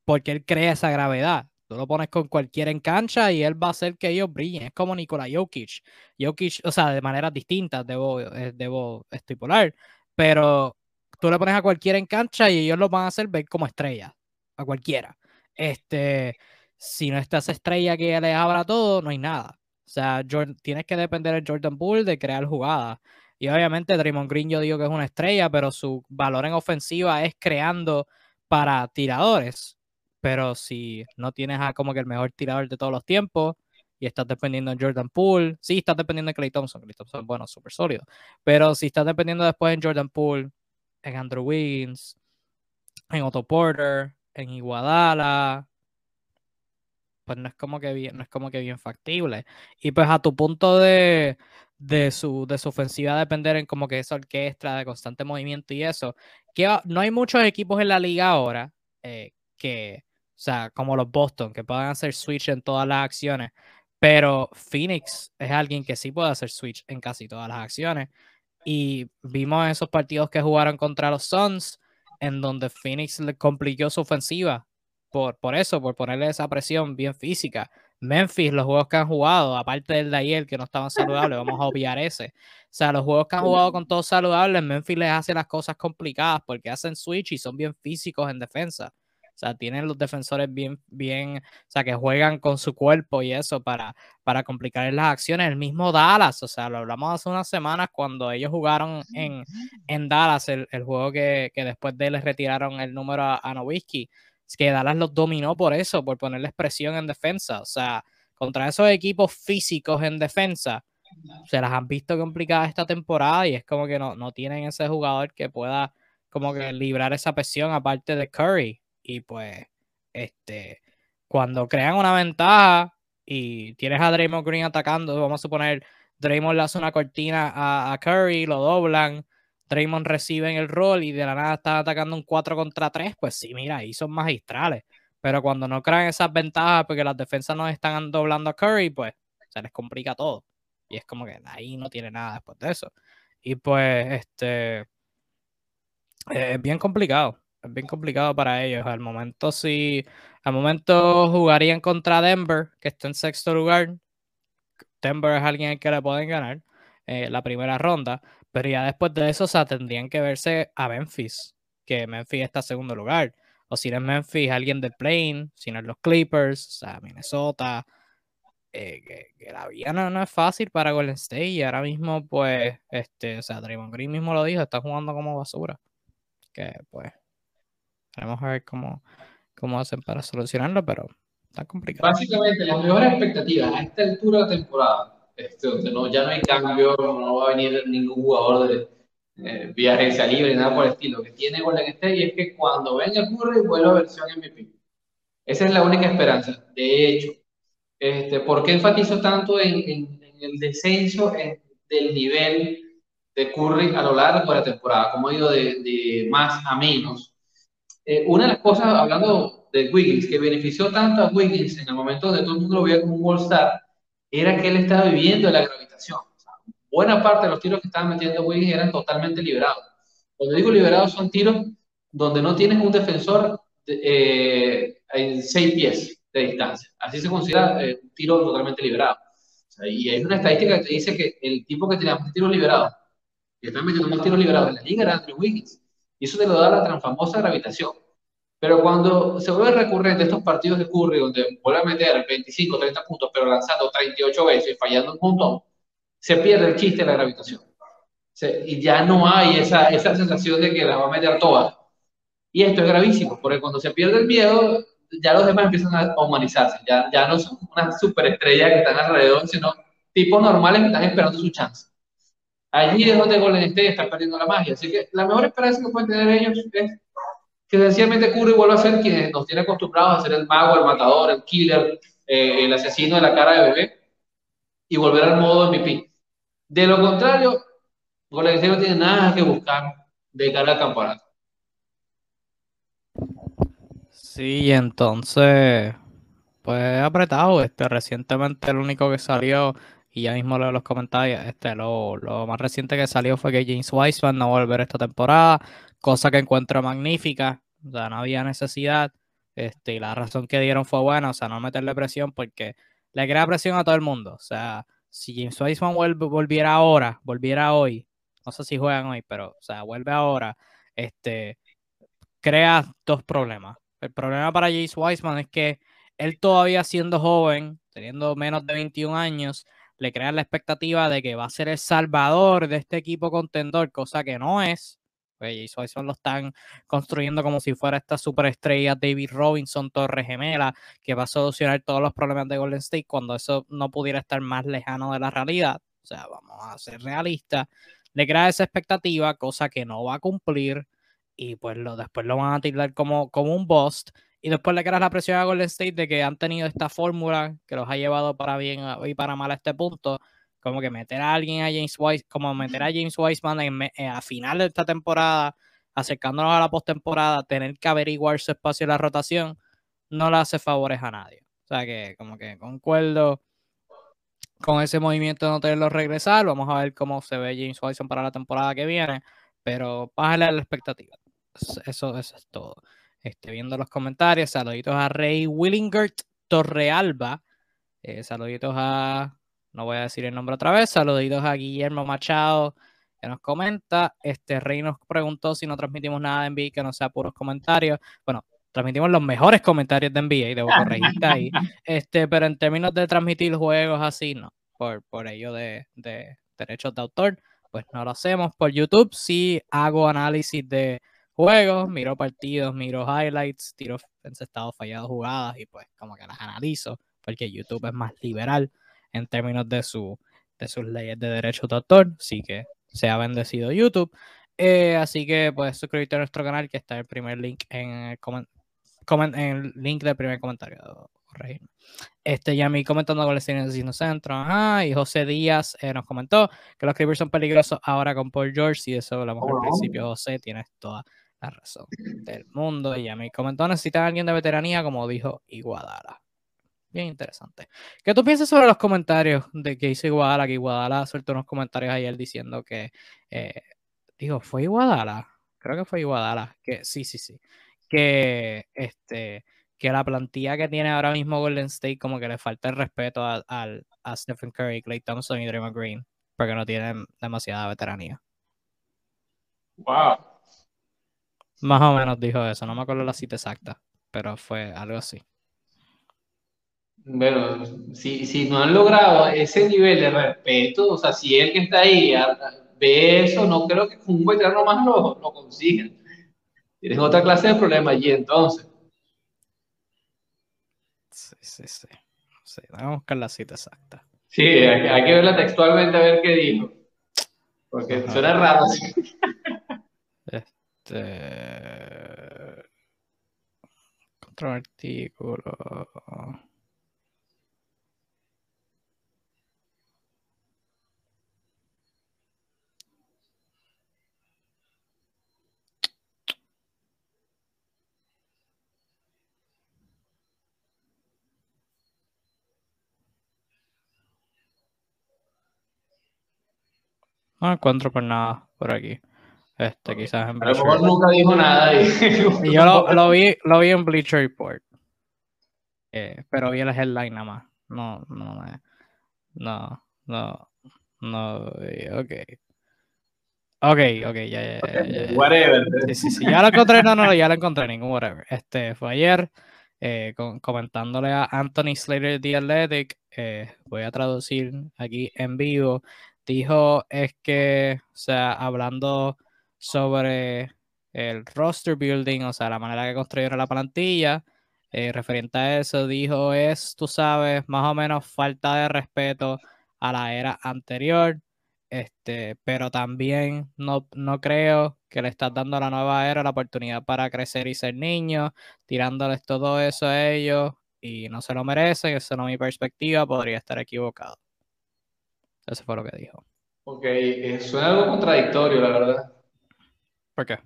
Porque él crea esa gravedad. Tú lo pones con cualquiera en cancha y él va a hacer que ellos brillen. Es como Nikola Jokic. Jokic, o sea, de maneras distintas, debo, eh, debo estipular. Pero tú le pones a cualquiera en cancha y ellos lo van a hacer ver como estrella, a cualquiera. Este, si no estás estrella que le abra todo, no hay nada. O sea, tienes que depender de Jordan Poole de crear jugadas. Y obviamente Draymond Green yo digo que es una estrella, pero su valor en ofensiva es creando para tiradores. Pero si no tienes a como que el mejor tirador de todos los tiempos y estás dependiendo de Jordan Poole, sí, estás dependiendo de Clay Thompson. Clay Thompson, bueno, súper sólido. Pero si estás dependiendo después en Jordan Poole, en Andrew Wiggins, en Otto Porter, en Iguadala, pues no es como que bien, no es como que bien factible. Y pues a tu punto de, de, su, de su ofensiva depender en como que esa orquesta de constante movimiento y eso, que no hay muchos equipos en la liga ahora eh, que, o sea, como los Boston, que puedan hacer switch en todas las acciones, pero Phoenix es alguien que sí puede hacer switch en casi todas las acciones y vimos esos partidos que jugaron contra los Suns, en donde Phoenix le complicó su ofensiva. Por, por eso, por ponerle esa presión bien física. Memphis, los juegos que han jugado, aparte del de ayer que no estaban saludables, vamos a obviar ese. O sea, los juegos que han jugado con todos saludables, Memphis les hace las cosas complicadas porque hacen switch y son bien físicos en defensa. O sea, tienen los defensores bien, bien, o sea, que juegan con su cuerpo y eso para, para complicar las acciones. El mismo Dallas, o sea, lo hablamos hace unas semanas cuando ellos jugaron en, en Dallas, el, juego que, después de les retiraron el número a, a Nowitzki, que Dallas los dominó por eso, por ponerles presión en defensa. O sea, contra esos equipos físicos en defensa, se las han visto complicadas esta temporada y es como que no, no tienen ese jugador que pueda como que librar esa presión aparte de Curry. Y pues, este, cuando crean una ventaja y tienes a Draymond Green atacando, vamos a suponer, Draymond le hace una cortina a, Curry, lo doblan, Draymond recibe en el rol y de la nada está atacando un 4 contra 3, pues sí, mira, ahí son magistrales. Pero cuando no crean esas ventajas porque las defensas no están doblando a Curry, pues se les complica todo. Y es como que ahí no tiene nada después de eso. Y pues, este, es bien complicado es bien complicado para ellos. Al momento sí, al momento jugarían contra Denver, que está en sexto lugar. Denver es alguien al que le pueden ganar eh, la primera ronda, pero ya después de eso, o tendrían que verse a Memphis, que Memphis está en segundo lugar. O si no es Memphis, alguien de Plain, si no es los Clippers, o sea, Minnesota. eh, que, la vida no, es fácil para Golden State y ahora mismo, pues, este, o sea, Draymond Green mismo lo dijo, está jugando como basura. Que, pues, vamos a ver cómo, cómo hacen para solucionarlo, pero está complicado. Básicamente, las mejores expectativas a esta altura de temporada, este, no, ya no hay cambio, no va a venir ningún jugador de eh, vía agencia libre, nada por el estilo, que tiene Golden State, y es que cuando venga Curry vuelva a versión MVP. Esa es la única esperanza. De hecho, este, ¿por qué enfatizo tanto en, en, el descenso del nivel de Curry a lo largo de la temporada? Como ha ido de, de más a menos. Eh, una de las cosas, hablando de Wiggins, que benefició tanto a Wiggins en el momento donde todo el mundo lo veía como un All-Star, era que él estaba viviendo de la gravitación. buena parte de los tiros que estaban metiendo Wiggins eran totalmente liberados. Cuando digo liberados son tiros donde no tienes un defensor eh, en seis pies de distancia. Así se considera eh, un tiro totalmente liberado. y hay una estadística que te dice que el tipo que tenía más tiros liberados, que está metiendo más tiros liberados en la liga era Andrew Wiggins. Y eso te lo da la tan famosa gravitación. Pero cuando se vuelve recurrente estos partidos de Curry, donde vuelve a meter 25, 30 puntos, pero lanzando 38 veces, fallando un montón, se pierde el chiste de la gravitación. y ya no hay esa, esa sensación de que la va a meter todas. Y esto es gravísimo, porque cuando se pierde el miedo, ya los demás empiezan a humanizarse. Ya, ya no son unas superestrellas que están alrededor, sino tipos normales que están esperando su chance. Allí es donde Golden State está perdiendo la magia. Así que la mejor esperanza que pueden tener ellos es que sencillamente Curry vuelva a ser quien nos tiene acostumbrados a ser el mago, el matador, el killer, eh, el asesino de la cara de bebé y volver al modo MVP. De lo contrario, Golden State no tiene nada que buscar de cara al campeonato. Sí, entonces, pues apretado. Este, recientemente el único que salió, y ya mismo leo los comentarios, este, lo, lo más reciente que salió fue que James Wiseman no va esta temporada, cosa que encuentro magnífica. O sea, no había necesidad. Este, y la razón que dieron fue buena, o sea, no meterle presión porque le crea presión a todo el mundo. O sea, si James Wiseman volviera ahora, volviera hoy, no sé si juegan hoy, pero, o sea, vuelve ahora, este, crea dos problemas. El problema para James Wiseman es que él todavía siendo joven, teniendo menos de 21 años, le crea la expectativa de que va a ser el salvador de este equipo contendor, cosa que no es. Pues Wiseman lo están construyendo como si fuera esta superestrella David Robinson, Torre Gemela, que va a solucionar todos los problemas de Golden State cuando eso no pudiera estar más lejano de la realidad. O sea, vamos a ser realistas. Le crea esa expectativa, cosa que no va a cumplir y pues lo, después lo van a tildar como, como un bust. Y después le creas la presión a Golden State de que han tenido esta fórmula que los ha llevado para bien y para mal a este punto. Como que meter a alguien a James Wise, como meter a James Wiseman eh, a final de esta temporada, acercándonos a la postemporada, tener que averiguar su espacio en la rotación, no le hace favores a nadie. O sea que como que concuerdo con ese movimiento de no tenerlo regresar. Vamos a ver cómo se ve James Wiseman para la temporada que viene. Pero bájale la expectativa. Eso, eso es todo. Este, viendo los comentarios, saluditos a Rey Willingert Torrealba. Eh, saluditos a, no voy a decir el nombre otra vez, saluditos a Guillermo Machado que nos comenta. Este Rey nos preguntó si no transmitimos nada de NBA que no sea puros comentarios. Bueno, transmitimos los mejores comentarios de NBA, debo corregirte ahí. Este, pero en términos de transmitir juegos así, no, por, por ello de, de derechos de autor, pues no lo hacemos. Por YouTube sí hago análisis de juegos, miro partidos, miro highlights, tiro encestados fallados jugadas y pues como que las analizo, porque YouTube es más liberal en términos de, su, de sus leyes de derecho de autor, así que se ha bendecido YouTube. Eh, así que puedes suscribirte a nuestro canal, que está el primer link en el, en el link del primer comentario. Este, ya me comentando con el Sino Centro, ajá, y José Díaz eh, nos comentó que los Clippers son peligrosos ahora con Paul George, y eso hablamos al principio, José, tienes toda la razón del mundo. Y ya me comentó, necesitan alguien de veteranía, como dijo Iguadala. Bien interesante. ¿Qué tú piensas sobre los comentarios de que hizo Iguadala? Que Iguadala suelto unos comentarios ayer diciendo que, eh, digo, ¿fue Iguadala? Creo que fue Iguadala. Que sí, sí, sí. Que este que la plantilla que tiene ahora mismo Golden State como que le falta el respeto a, a Stephen Curry, Clay Thompson y Draymond Green porque no tienen demasiada veteranía. Wow. Más o menos dijo eso, no me acuerdo la cita exacta, pero fue algo así. Bueno, si, si no han logrado ese nivel de respeto, o sea, si él que está ahí ve eso, no creo que con un veterano más lo, lo consigan. Tienes otra clase de problema allí entonces. Sí, sí, sí. sí vamos a buscar la cita exacta. Sí, hay, que verla textualmente a ver qué dijo. Porque suena raro. Este. Otro artículo. No encuentro por nada por aquí. Este, quizás en A lo mejor nunca dijo nada. Y, yo lo, lo, vi, lo vi en Bleacher Report. Eh, pero vi el headline nada más. No, no me. No, no. No, ok. Ok, ok, ya, ya, ya, Whatever. Sí, sí, sí. Ya lo encontré, no, no, ya lo encontré, ningún whatever. Este, fue ayer, eh, comentándole a Anthony Slater The Athletic, eh, voy a traducir aquí en vivo, dijo es que, o sea, hablando sobre el roster building, o sea, la manera que construyeron la plantilla, eh, referente a eso, dijo es, tú sabes, más o menos falta de respeto a la era anterior, este, pero también no, no creo que le estás dando a la nueva era la oportunidad para crecer y ser niños, tirándoles todo eso a ellos y no se lo merecen, esa no es mi perspectiva, podría estar equivocado. Eso fue lo que dijo. Ok, eh, suena algo contradictorio, la verdad. ¿Por qué?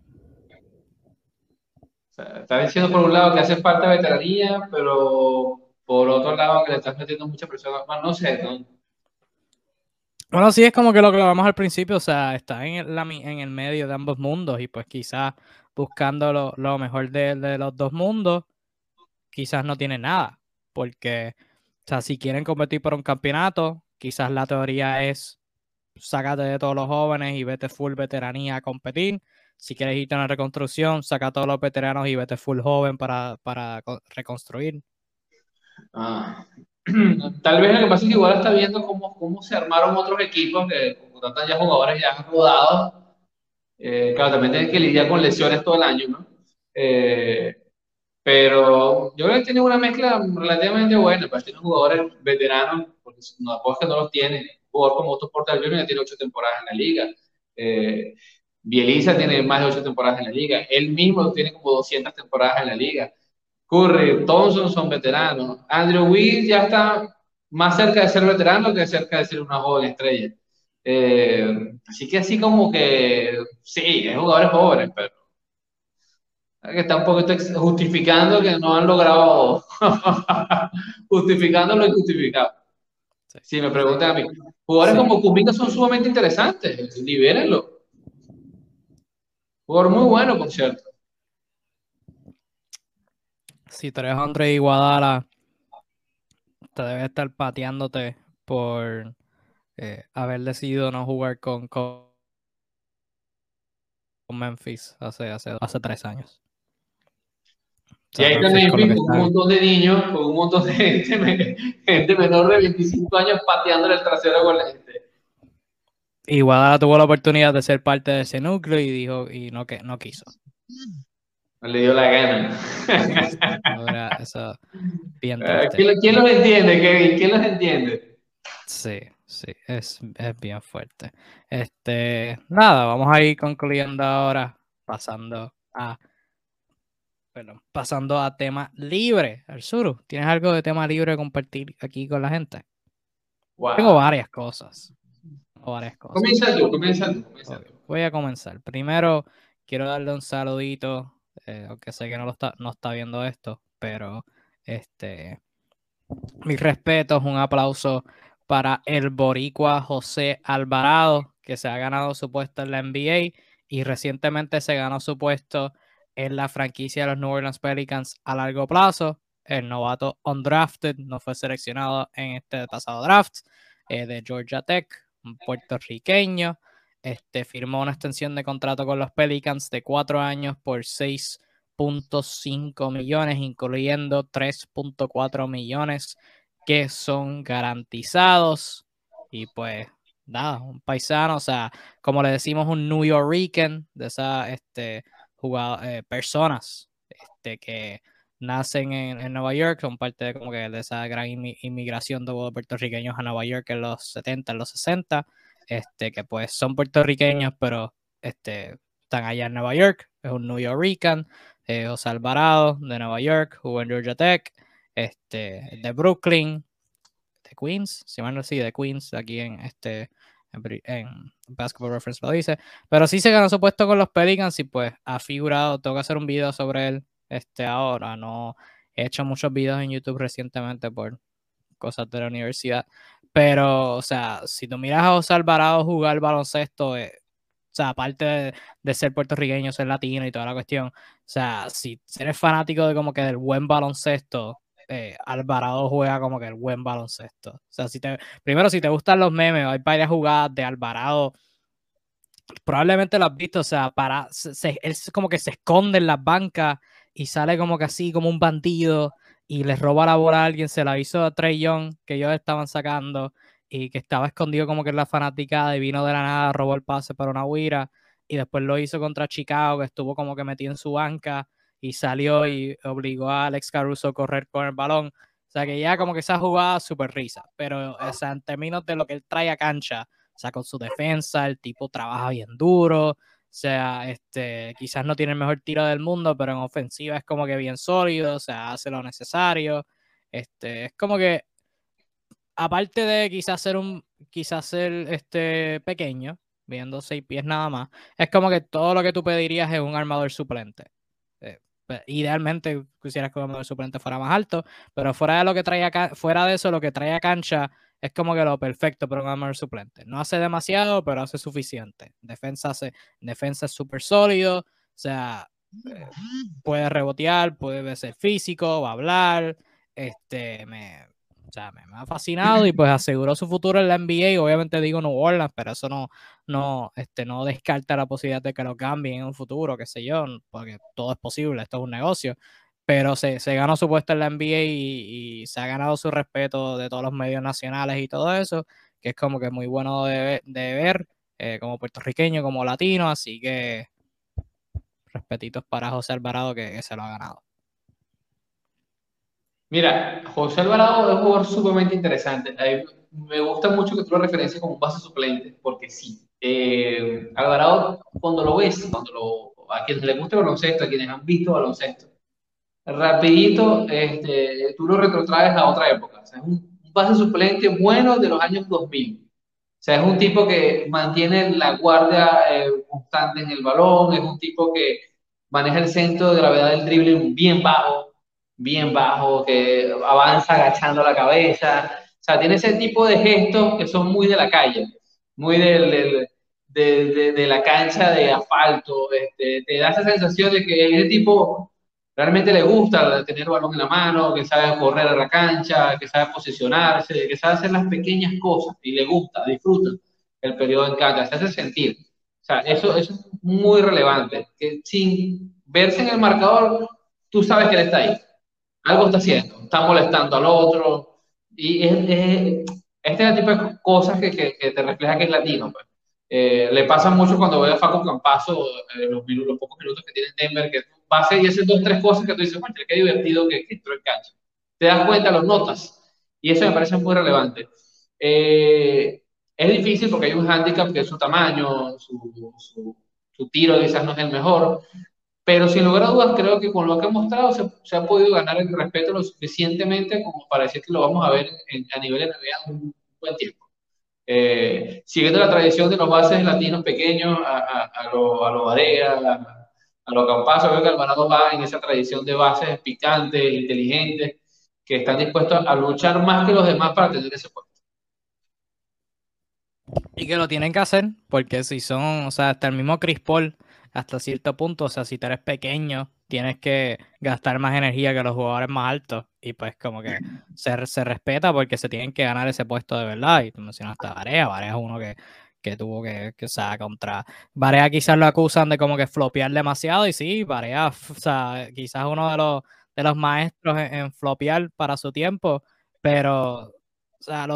está diciendo por un lado que hace falta veteranía, pero por otro lado que le estás metiendo mucha presión más, no sé, ¿no? Bueno, sí, es como que lo que vamos al principio, o sea, está en, la, en el medio de ambos mundos y pues quizás buscando lo, mejor de, de, los dos mundos, quizás no tiene nada, porque, o sea, si quieren competir por un campeonato, quizás la teoría es sácate de todos los jóvenes y vete full veteranía a competir. Si quieres irte a una reconstrucción, saca a todos los veteranos y vete full joven para, para reconstruir. Ah. Tal vez lo que pasa es que igual está viendo cómo, cómo se armaron otros equipos que contratan ya jugadores ya han rodado. Eh, claro, también tienen que lidiar con lesiones todo el año, ¿no? Eh, pero yo creo que tiene una mezcla relativamente buena, pues tiene jugadores veteranos, porque no, es que no los tiene, jugador como Otto Porter Jr. tiene ocho temporadas en la liga. Eh, Bieliza tiene más de ocho temporadas en la liga. Él mismo tiene como 200 temporadas en la liga. Curry, Thompson son veteranos. Andrew Wiggins ya está más cerca de ser veterano que cerca de ser una joven estrella. Eh, así que así como que, sí, es jugadores jóvenes, pero que está un poquito justificando que no han logrado, justificando lo injustificado. Si me preguntan a mí, jugadores como Kuminga son sumamente interesantes, libérenlo. Jugador muy bueno, por cierto. Si tú eres Andre Iguadala, te debe estar pateándote por eh, haber decidido no jugar con, con Memphis hace, hace, hace tres años. Y ahí también con un montón de niños, con un montón de gente, gente menor de 25 años pateando el trasero con la gente. Y Guadalajara tuvo la oportunidad de ser parte de ese núcleo y dijo, y no, que, no quiso. No le dio la gana. eso, bien eh, ¿Quién, ¿Quién, los entiende, Kevin? ¿Quién los entiende? Sí, sí, es, es bien fuerte. Este, nada, vamos a ir concluyendo ahora, pasando a bueno, pasando a tema libre. Arzuru, ¿tienes algo de tema libre que compartir aquí con la gente? Tengo varias cosas. Varias cosas. Comienza tú, comienza tú. Voy a comenzar. Primero, quiero darle un saludito, eh, aunque sé que no, lo está, no está viendo esto, pero este, mis respetos, un aplauso para el boricua José Alvarado, que se ha ganado su puesto en la NBA y recientemente se ganó su puesto en la franquicia de los New Orleans Pelicans a largo plazo. El novato undrafted no fue seleccionado en este pasado draft eh, de Georgia Tech, puertorriqueño. Este, firmó una extensión de contrato con los Pelicans de cuatro años por 6.5 millones, incluyendo 3.4 millones que son garantizados. Y pues, nada, un paisano, o sea, como le decimos, un New Yorker de esas este, eh, personas este, que nacen en, Nueva York, son parte de, como que de esa gran inmigración de puertorriqueños a Nueva York en los 70, en los 60, este, que pues son puertorriqueños, pero este, están allá en Nueva York, es un New Yorker, eh, José Alvarado de Nueva York, jugó en Georgia Tech, este, de Brooklyn, de Queens, si mal no sí, de Queens, aquí en este en, Basketball Reference lo dice, pero sí se ganó su puesto con los Pelicans y pues ha figurado, tengo que hacer un video sobre él este ahora, no he hecho muchos videos en YouTube recientemente por cosas de la universidad, pero o sea, si tú miras a José Alvarado jugar baloncesto, eh, o sea, aparte de, ser puertorriqueño, ser latino y toda la cuestión, o sea, si eres fanático de como que del buen baloncesto, eh, Alvarado juega como que el buen baloncesto. O sea, si te, primero, si te gustan los memes, hay varias jugadas de Alvarado. Probablemente lo has visto, o sea, para, se, él como que se esconde en las bancas y sale como que así, como un bandido, y le roba la bola a alguien. Se la hizo a Trey Young, que ellos estaban sacando, y que estaba escondido como que en la fanática, y vino de la nada, robó el pase para una huira, y después lo hizo contra Chicago, que estuvo como que metido en su banca y salió y obligó a Alex Caruso a correr con el balón. O sea que ya como que esa jugada súper risa, pero o sea, en términos de lo que él trae a cancha, o sea, con su defensa, el tipo trabaja bien duro, sea, este, quizás no tiene el mejor tiro del mundo, pero en ofensiva es como que bien sólido, o sea, hace lo necesario. Este, es como que, aparte de quizás ser un, quizás ser este pequeño, viendo seis pies nada más, es como que todo lo que tú pedirías es un armador suplente. Pues, idealmente quisieras que el suplente fuera más alto, pero fuera de lo que trae fuera de eso, lo que trae a cancha es como que lo perfecto para un armador suplente. No hace demasiado, pero hace suficiente. Defensa, hace, defensa es súper sólido, o sea, eh, puede rebotear, puede ser físico, va a hablar, este, me, o sea, me, ha fascinado y pues aseguró su futuro en la NBA. Obviamente digo New Orleans, pero eso no, no, este, no descarta la posibilidad de que lo cambien en un futuro, qué sé yo, porque todo es posible, esto es un negocio. Pero se, ganó su puesto en la NBA y, se ha ganado su respeto de todos los medios nacionales y todo eso, que es como que muy bueno de, ver eh, como puertorriqueño, como latino, así que respetitos para José Alvarado que se lo ha ganado. Mira, José Alvarado es un jugador sumamente interesante. me gusta mucho que tú lo referencias como un base suplente, porque sí. Eh, Alvarado, cuando lo ves, cuando lo, a quienes les gusta el baloncesto, a quienes han visto baloncesto, rapidito, este, tú lo retrotraes a otra época. es un, base suplente bueno de los años 2000. O sea, es un tipo que mantiene la guardia eh, constante en el balón, es un tipo que maneja el centro de gravedad del dribbling bien bajo, bien bajo, que avanza agachando la cabeza. O sea, tiene ese tipo de gestos que son muy de la calle, muy del, de, de, la cancha de asfalto. Este, te da esa sensación de que ese tipo realmente le gusta tener el balón en la mano, que sabe correr a la cancha, que sabe posicionarse, que sabe hacer las pequeñas cosas y le gusta, disfruta el periodo en cancha, se hace sentir. O sea, eso, eso es muy relevante, que sin verse en el marcador, tú sabes que él está ahí algo está haciendo, está molestando al otro, y es, este es el tipo de cosas que, que, te refleja que es latino. Pues. Eh, le pasa mucho cuando ve a Facu Campazo, eh, los, los, pocos minutos que tiene en Denver, que pase y hace dos, tres cosas que tú dices, bueno, qué divertido que, entró en cancha. Te das cuenta, los notas, y eso me parece muy relevante. Eh, es difícil porque hay un handicap que es su tamaño, su, su, su tiro quizás no es el mejor, pero sin lugar a dudas, creo que con lo que ha mostrado se, ha podido ganar el respeto lo suficientemente como para decir que lo vamos a ver a nivel NBA un buen tiempo. Eh, siguiendo la tradición de los bases latinos pequeños, a, a, a lo, a lo Varea, a, a lo Campazo, creo que Alvarado va en esa tradición de bases picantes, inteligentes, que están dispuestos a luchar más que los demás para tener ese puesto. Y que lo tienen que hacer, porque si son, o sea, hasta el mismo Chris Paul hasta cierto punto. O sea, si tú eres pequeño, tienes que gastar más energía que los jugadores más altos. Y pues como que se, se respeta porque se tienen que ganar ese puesto de verdad. Y tú mencionaste a Varea. Varea es uno que, que tuvo que, que, o sea, contra... Varea quizás lo acusan de como que flopear demasiado. Y sí, Varea, o sea, quizás uno de los, de los maestros en, flopear para su tiempo. Pero, o sea,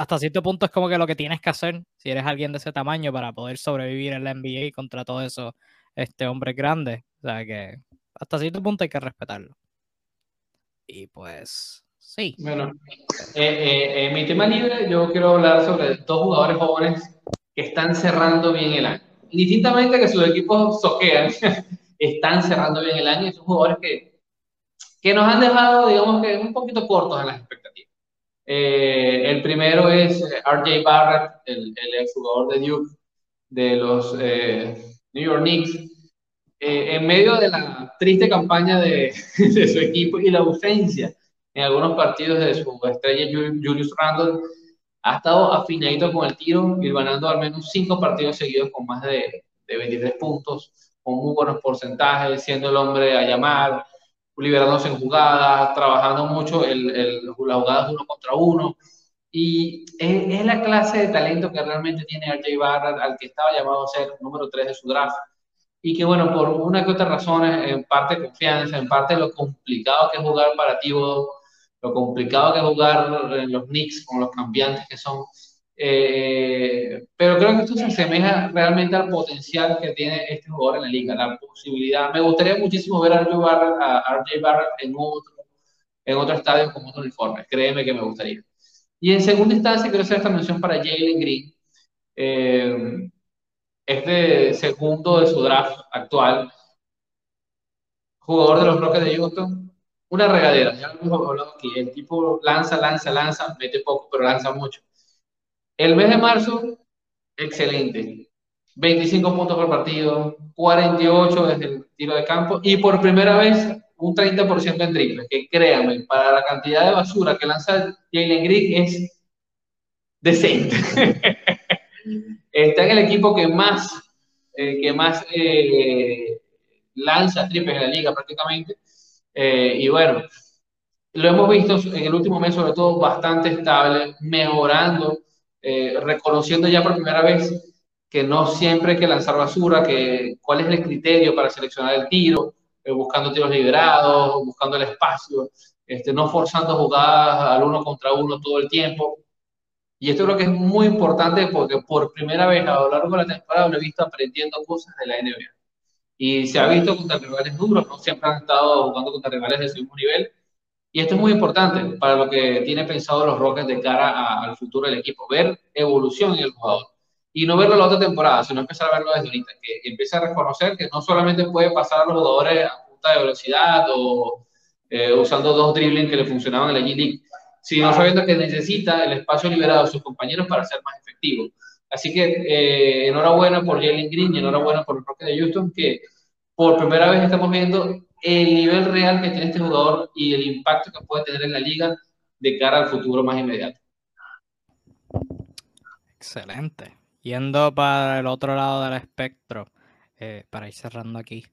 hasta cierto punto es como que lo que tienes que hacer si eres alguien de ese tamaño para poder sobrevivir en la NBA contra todo eso, este hombre grande. O sea que hasta cierto punto hay que respetarlo. Y pues, sí. Bueno, eh, eh, en mi tema libre yo quiero hablar sobre dos jugadores jóvenes que están cerrando bien el año. Indistintamente que sus equipos soquean, están cerrando bien el año y son jugadores que, que nos han dejado, digamos que, un poquito cortos en las expectativas. Eh, el primero es RJ Barrett, el, el jugador de Duke, de los New York Knicks. Eh, en medio de la triste campaña de, de, su equipo y la ausencia en algunos partidos de su estrella Julius Randle, ha estado afinadito con el tiro y ganando al menos cinco partidos seguidos con más de, de 23 puntos, con muy buenos porcentajes, siendo el hombre a llamar, liberándose en jugadas, trabajando mucho el, el, las jugadas uno contra uno. Y es, es, la clase de talento que realmente tiene RJ Barrett, al que estaba llamado a ser número 3 de su draft y que bueno, por una que otra razones, en parte confianza, en parte lo complicado que es jugar para Tibo, lo complicado que es jugar en los Knicks con los cambiantes que son. Eh, pero creo que esto se asemeja realmente al potencial que tiene este jugador en la liga, la posibilidad. Me gustaría muchísimo ver a RJ Barrett, a RJ Barrett en, otro, en otro estadio con otro uniforme, créeme que me gustaría. Y en segunda instancia quiero hacer esta mención para Jalen Green. Eh, este segundo de su draft actual, jugador de los Rockets de Houston, una regadera, ya lo hemos hablado aquí, el tipo lanza, lanza, lanza, mete poco, pero lanza mucho. El mes de marzo, excelente. 25 puntos por partido, 48 desde el tiro de campo y por primera vez un 30% en triple, que créanme, para la cantidad de basura que lanza Jalen Green es decente. Está en el equipo que más, eh, que más eh, lanza triples en la liga prácticamente. Eh, y bueno, lo hemos visto en el último mes sobre todo bastante estable, mejorando, reconociendo ya por primera vez que no siempre hay que lanzar basura, que cuál es el criterio para seleccionar el tiro, buscando tiros liberados, buscando el espacio, este, no forzando jugadas al uno contra uno todo el tiempo. Y esto creo que es muy importante porque por primera vez a lo largo de la temporada lo he visto aprendiendo cosas de la NBA. Y se ha visto contra rivales duros, no siempre han estado jugando contra rivales de su mismo nivel. Y esto es muy importante para lo que tiene pensado los Rockets de cara al futuro del equipo, ver evolución en el jugador. Y no verlo la otra temporada, sino empezar a verlo desde ahorita, que empiece a reconocer que no solamente puede pasar a los jugadores a punta de velocidad o eh, usando dos dribbling que le funcionaban en la G-League, sino sabiendo que necesita el espacio liberado de sus compañeros para ser más efectivo. Así que eh, enhorabuena por Jalen Green y enhorabuena por el Rocket de Houston, que por primera vez estamos viendo el nivel real que tiene este jugador y el impacto que puede tener en la liga de cara al futuro más inmediato. Excelente. Yendo para el otro lado del espectro, eh, para ir cerrando aquí.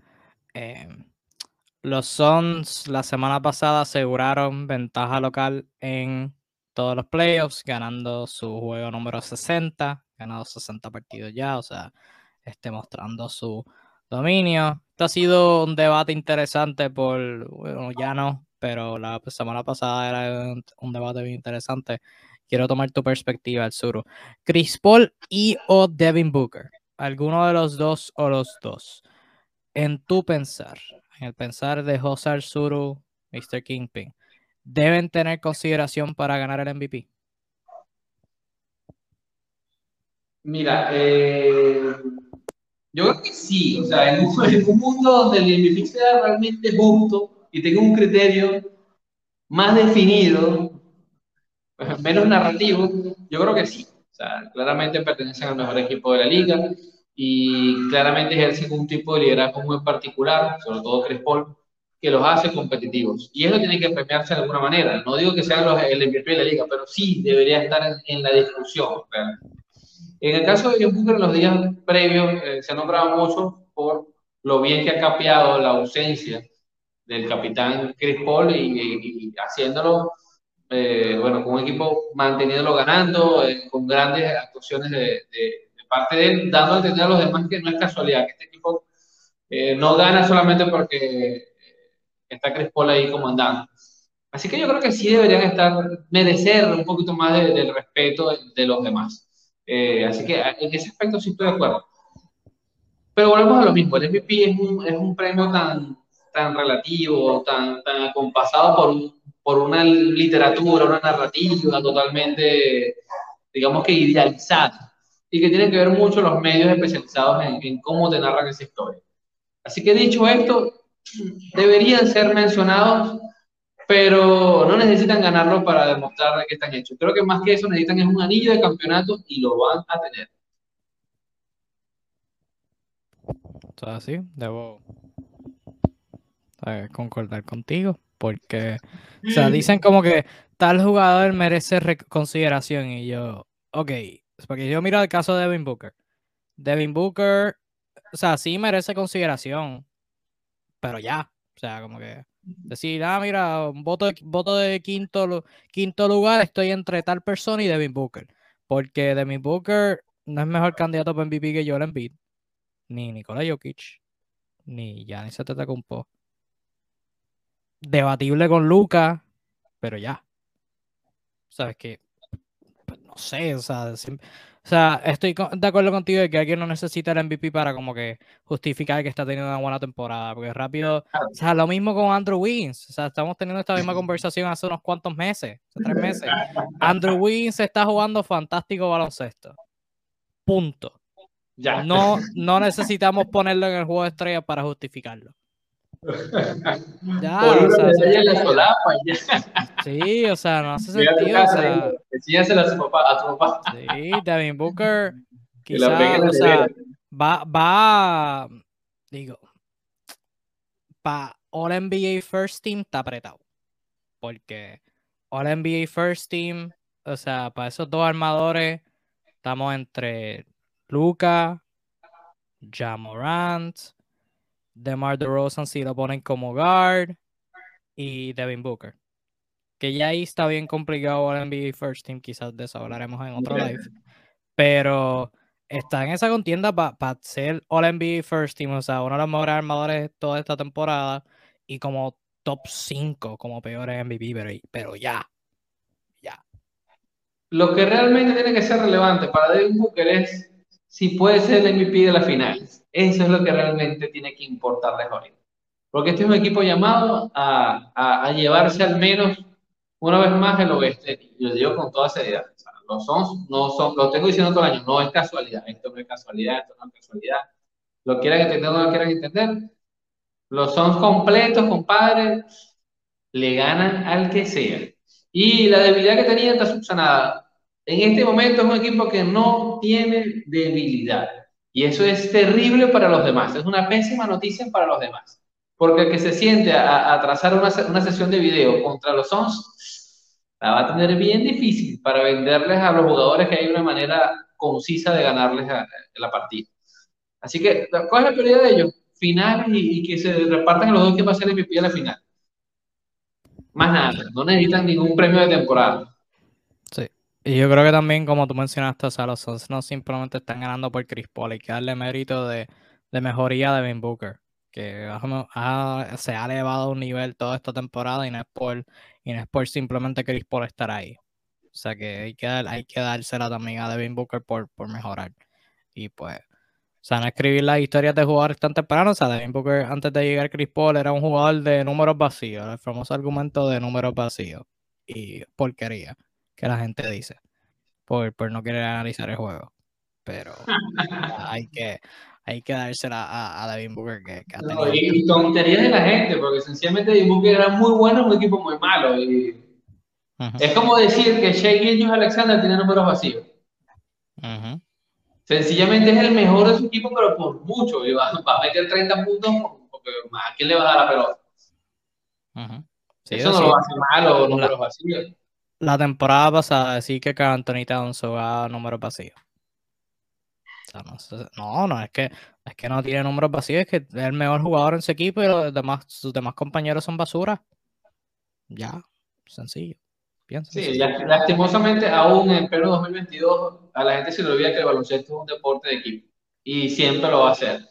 Eh, los Suns la semana pasada aseguraron ventaja local en todos los playoffs, ganando su juego número 60, ganado 60 partidos ya, o sea, este, mostrando su dominio. Esto ha sido un debate interesante por, bueno, ya no, pero la semana pasada era un, debate bien interesante. Quiero tomar tu perspectiva, el suru. Chris Paul y o Devin Booker. ¿Alguno de los dos o los dos? En tu pensar, en el pensar de José Arzuru, Mr. Kingpin, deben tener consideración para ganar el MVP? Mira, eh, yo creo que sí. O sea, en un, mundo donde el sea realmente justo y tenga un criterio más definido, menos narrativo, yo creo que sí. O sea, claramente pertenecen al mejor equipo de la liga y claramente ejercen un tipo de liderazgo muy particular, sobre todo Chris Paul, que los hace competitivos. Y eso tiene que premiarse de alguna manera. No digo que sean los, el MVP de la liga, pero sí debería estar en, la discusión. En el caso de John Booker, en los días previos eh, se ha nombrado mucho por lo bien que ha capeado la ausencia del capitán Chris Paul y, haciéndolo, eh, bueno, con un equipo manteniéndolo ganando, eh, con grandes actuaciones de parte de él, dando a entender a los demás que no es casualidad, que este equipo eh, no gana solamente porque está Chris Paul ahí comandando. Así que yo creo que sí deberían estar, merecer un poquito más del respeto de, los demás. Eh, así que en ese aspecto sí estoy de acuerdo. Pero volvemos a lo mismo, el MVP es un, es un premio tan, tan relativo, tan, tan acompasado por, por una literatura, una narrativa totalmente, digamos que idealizada, y que tiene que ver mucho los medios especializados en, en cómo te narran esa historia. Así que dicho esto, deberían ser mencionados, pero no necesitan ganarlo para demostrar que están hechos. Creo que más que eso necesitan es un anillo de campeonato y lo van a tener. así, debo eh, concordar contigo, porque, o sea, dicen como que tal jugador merece consideración y yo, ok, porque yo miro el caso de Devin Booker. Devin Booker, o sea, sí merece consideración, pero ya, o sea, como que decir, ah, mira, un voto de, voto de quinto, quinto lugar, estoy entre tal persona y Devin Booker, porque Devin Booker no es mejor candidato para MVP que Joel Embiid ni Nikola Jokic, ni Giannis Antetokounmpo. Debatible con Luca, pero ya. Sabes que, pues, no sé, o sea, o sea, estoy de acuerdo contigo de que alguien no necesita el MVP para como que justificar que está teniendo una buena temporada, porque rápido, o sea, lo mismo con Andrew Wiggins, o sea, estamos teniendo esta misma conversación hace unos cuantos meses, hace tres meses. Andrew Wiggins está jugando fantástico baloncesto. Punto. No, no necesitamos ponerlo en el juego de estrellas para justificarlo. Ya, Por o sea, la solapa, Sí, o sea, no hace sentido. o sea, Enséñasela a, su papá, a tu papá. Sí, Devin Booker quizás, o sea, va, va, digo, para All NBA First Team está apretado. Porque All NBA First Team, o sea, para esos dos armadores, estamos entre Luca, Jamorant, DeMar DeRozan si lo ponen como guard y Devin Booker. Que ya ahí está bien complicado el NBA First Team, quizás de eso hablaremos en otro live. Pero está en esa contienda para ser All NBA First Team, o sea, uno de los mejores armadores toda esta temporada y como top 5 como peores MVP, pero, pero ya, ya. Lo que realmente tiene que ser relevante para Devin Booker es si puede ser el MVP de las finales. Eso es lo que realmente tiene que importarles ahorita. Porque este es un equipo llamado a, a, llevarse al menos una vez más el oeste. Y lo digo con toda seriedad. O son, no son, lo tengo diciendo todo el año, no es casualidad. Esto no es casualidad, esto no es casualidad. Lo quieran entender o no lo quieran entender. Los son completos, compadre, le ganan al que sea. Y la debilidad que tenía está subsanada en este momento es un equipo que no tiene debilidad. Y eso es terrible para los demás. Es una pésima noticia para los demás. Porque el que se siente a, trazar una, una, sesión de video contra los Suns la va a tener bien difícil para venderles a los jugadores que hay una manera concisa de ganarles la partida. Así que, ¿cuál es la prioridad de ellos? Final y, que se repartan los dos que va a ser el MVP a la final. Más nada, no necesitan ningún premio de temporada. Y yo creo que también, como tú mencionaste, o los Suns no simplemente están ganando por Chris Paul, hay que darle mérito de, mejoría de Ben Booker, que se ha elevado a un nivel toda esta temporada y no es por, y no es por simplemente Chris Paul estar ahí. O sea que hay que, hay que dársela también a Devin Booker por, por mejorar. Y pues, o sea, no escribir las historias de jugadores tan tempranos. O sea, Devin Booker antes de llegar Chris Paul era un jugador de números vacíos, el famoso argumento de números vacíos. Y porquería que la gente dice por, por no querer analizar el juego. Pero hay que hay que dársela a, a David Booker que, ha tenido... y, tonterías de la gente, porque sencillamente David Booker era muy bueno en un equipo muy malo. Y Es como decir que Shea Gilgeous Alexander tiene números vacíos. Sencillamente es el mejor de su equipo, pero por mucho. Y va, a meter 30 puntos porque ¿a quién le va a dar la pelota? Eso no lo hace malo, números vacíos la temporada pasada decir que Anthony Towns va números vacíos. no, no, es que es que no tiene números vacíos, es que es el mejor jugador en su equipo y los demás, sus demás compañeros son basura. Ya, sencillo. sí, lastimosamente aún en pleno 2022 a la gente se le olvida que el baloncesto es un deporte de equipo y siempre lo va a hacer.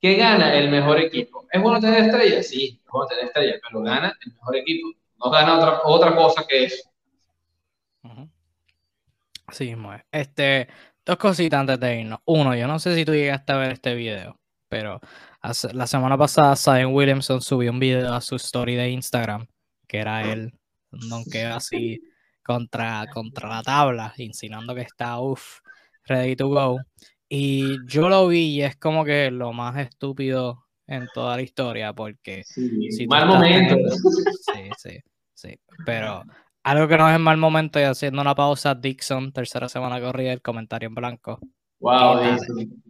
¿Qué gana el mejor equipo? ¿Es bueno tener estrellas? Sí, es bueno tener estrellas, pero gana el mejor equipo no gana otra, otra cosa que eso. Así mismo es. Este, dos cositas antes de irnos. Uno, yo no sé si tú llegaste a ver este video, pero la semana pasada Zion Williamson subió un video a su story de Instagram, que era él, que así contra, contra la tabla, insinuando que está, uff, ready to go. Y yo lo vi y es como que lo más estúpido en toda la historia, porque... si mal momento. sí, sí, sí, pero algo que no es en mal momento y haciendo una pausa, Dixon, tercera semana corrida, el comentario en blanco. Wow, qué, Dixon.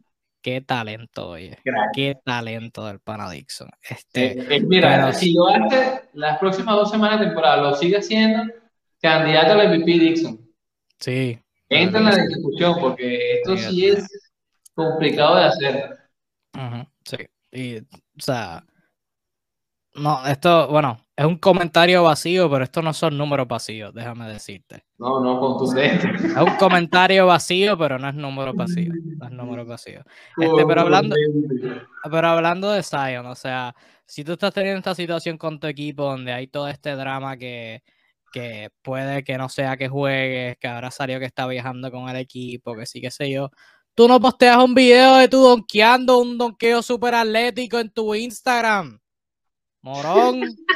qué talento, oye. Qué talento del pana Dixon. Este, eh, eh, mira, si lo hace las próximas dos semanas de temporada, lo sigue haciendo, candidato al MVP Dixon. Sí. Entra en la discusión porque esto sí es complicado de hacer. sí. Y, o sea, no, esto, bueno, es un comentario vacío, pero estos no son números vacíos, déjame decirte. No, no, contundente. Es un comentario vacío, pero no es número vacío. No es número vacío. Este, pero, hablando, pero hablando de Zion, o sea, si tú estás teniendo esta situación con tu equipo donde hay todo este drama que, que puede que no sea que juegues, que ahora salió que está viajando con el equipo, que sí, qué sé yo. Tú no posteas un video de tú donkeando un donqueo súper atlético en tu Instagram. Morón.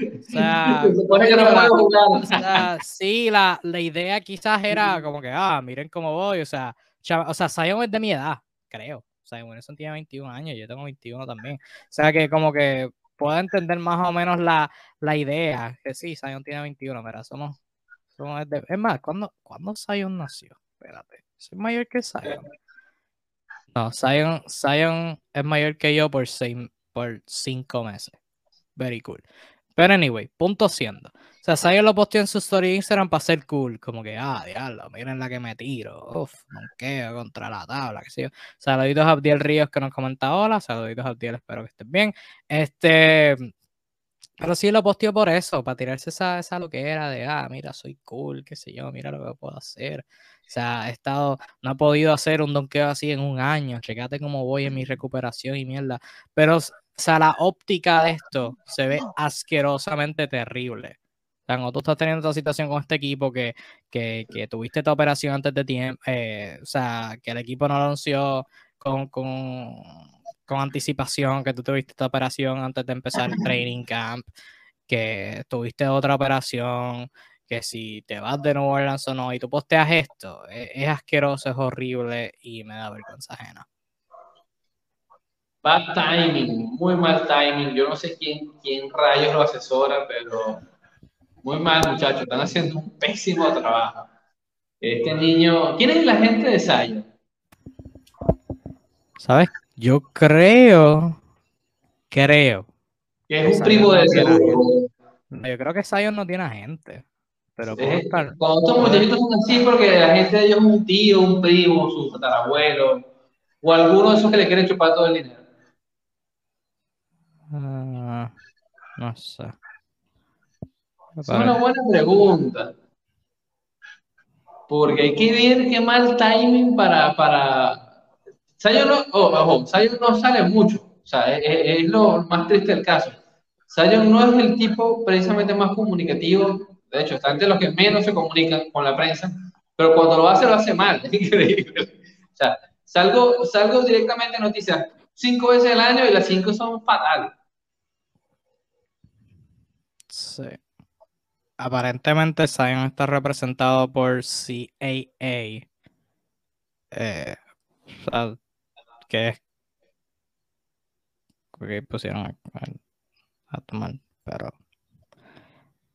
O sea, o sea sí, la, la, idea quizás era como que, ah, miren cómo voy. O sea, o sea, Zion es de mi edad, creo. O sea, Wilson tiene 21 años, yo tengo 21 también. O sea, que como que puedo entender más o menos la, la idea. Que sí, Zion tiene 21, mira, somos. somos es más, ¿cuándo, ¿cuándo Zion nació? Espérate, soy mayor que Zion. No, Zion, Zion es mayor que yo por, seis, por cinco meses. Very cool. Pero anyway, punto siendo. O sea, Zion lo posteó en su story Instagram para ser cool. Como que, ah, diablo, miren la que me tiro. Uf, quedo contra la tabla, qué sé yo. Saluditos a Abdiel Ríos que nos comenta hola. Saluditos a Abdiel, espero que estén bien. Este, pero sí lo posteó por eso, para tirarse esa, esa lo que era de, ah, mira, soy cool, qué sé yo, mira lo que puedo hacer. O sea, he estado, no he podido hacer un donkeo así en un año. Checate cómo voy en mi recuperación y mierda. Pero o sea, la óptica de esto se ve asquerosamente terrible. O sea, cuando tú estás teniendo esta situación con este equipo que, que, que tuviste esta operación antes de tiempo, eh, o sea, que el equipo no anunció con, con, con, anticipación, que tú tuviste esta operación antes de empezar el training camp, que tuviste otra operación, que si te vas de Nuevo Orleans o no, y tú posteas esto, es, es asqueroso, es horrible y me da vergüenza ajena. Bad timing, muy mal timing. Yo no sé quién, quién rayos lo asesora, pero muy mal, muchachos. Están haciendo un pésimo trabajo. Este niño. ¿Quién es la gente de Zion? ¿Sabes? Yo creo. Creo. Que es un primo de seguro. Yo creo que Zion no tiene gente. Pero Cuando estos muchachitos son así, porque la gente de ellos es un tío, un primo, su tatarabuelo, o alguno de esos que le quieren chupar todo el dinero. Ah, no sé. Es una buena pregunta. Porque hay que ver qué mal timing para. para... Sayo no, oh, no sale mucho. O sea, es, lo más triste del caso. Sayo no es el tipo precisamente más comunicativo. De hecho, está entre los que menos se comunican con la prensa. Pero cuando lo hace, lo hace mal. Es increíble. O sea, salgo, salgo directamente en noticias cinco veces al año y las cinco son fatales. Sí. Aparentemente Zion está representado por CAA. Eh, que es pusieron a, tomar, pero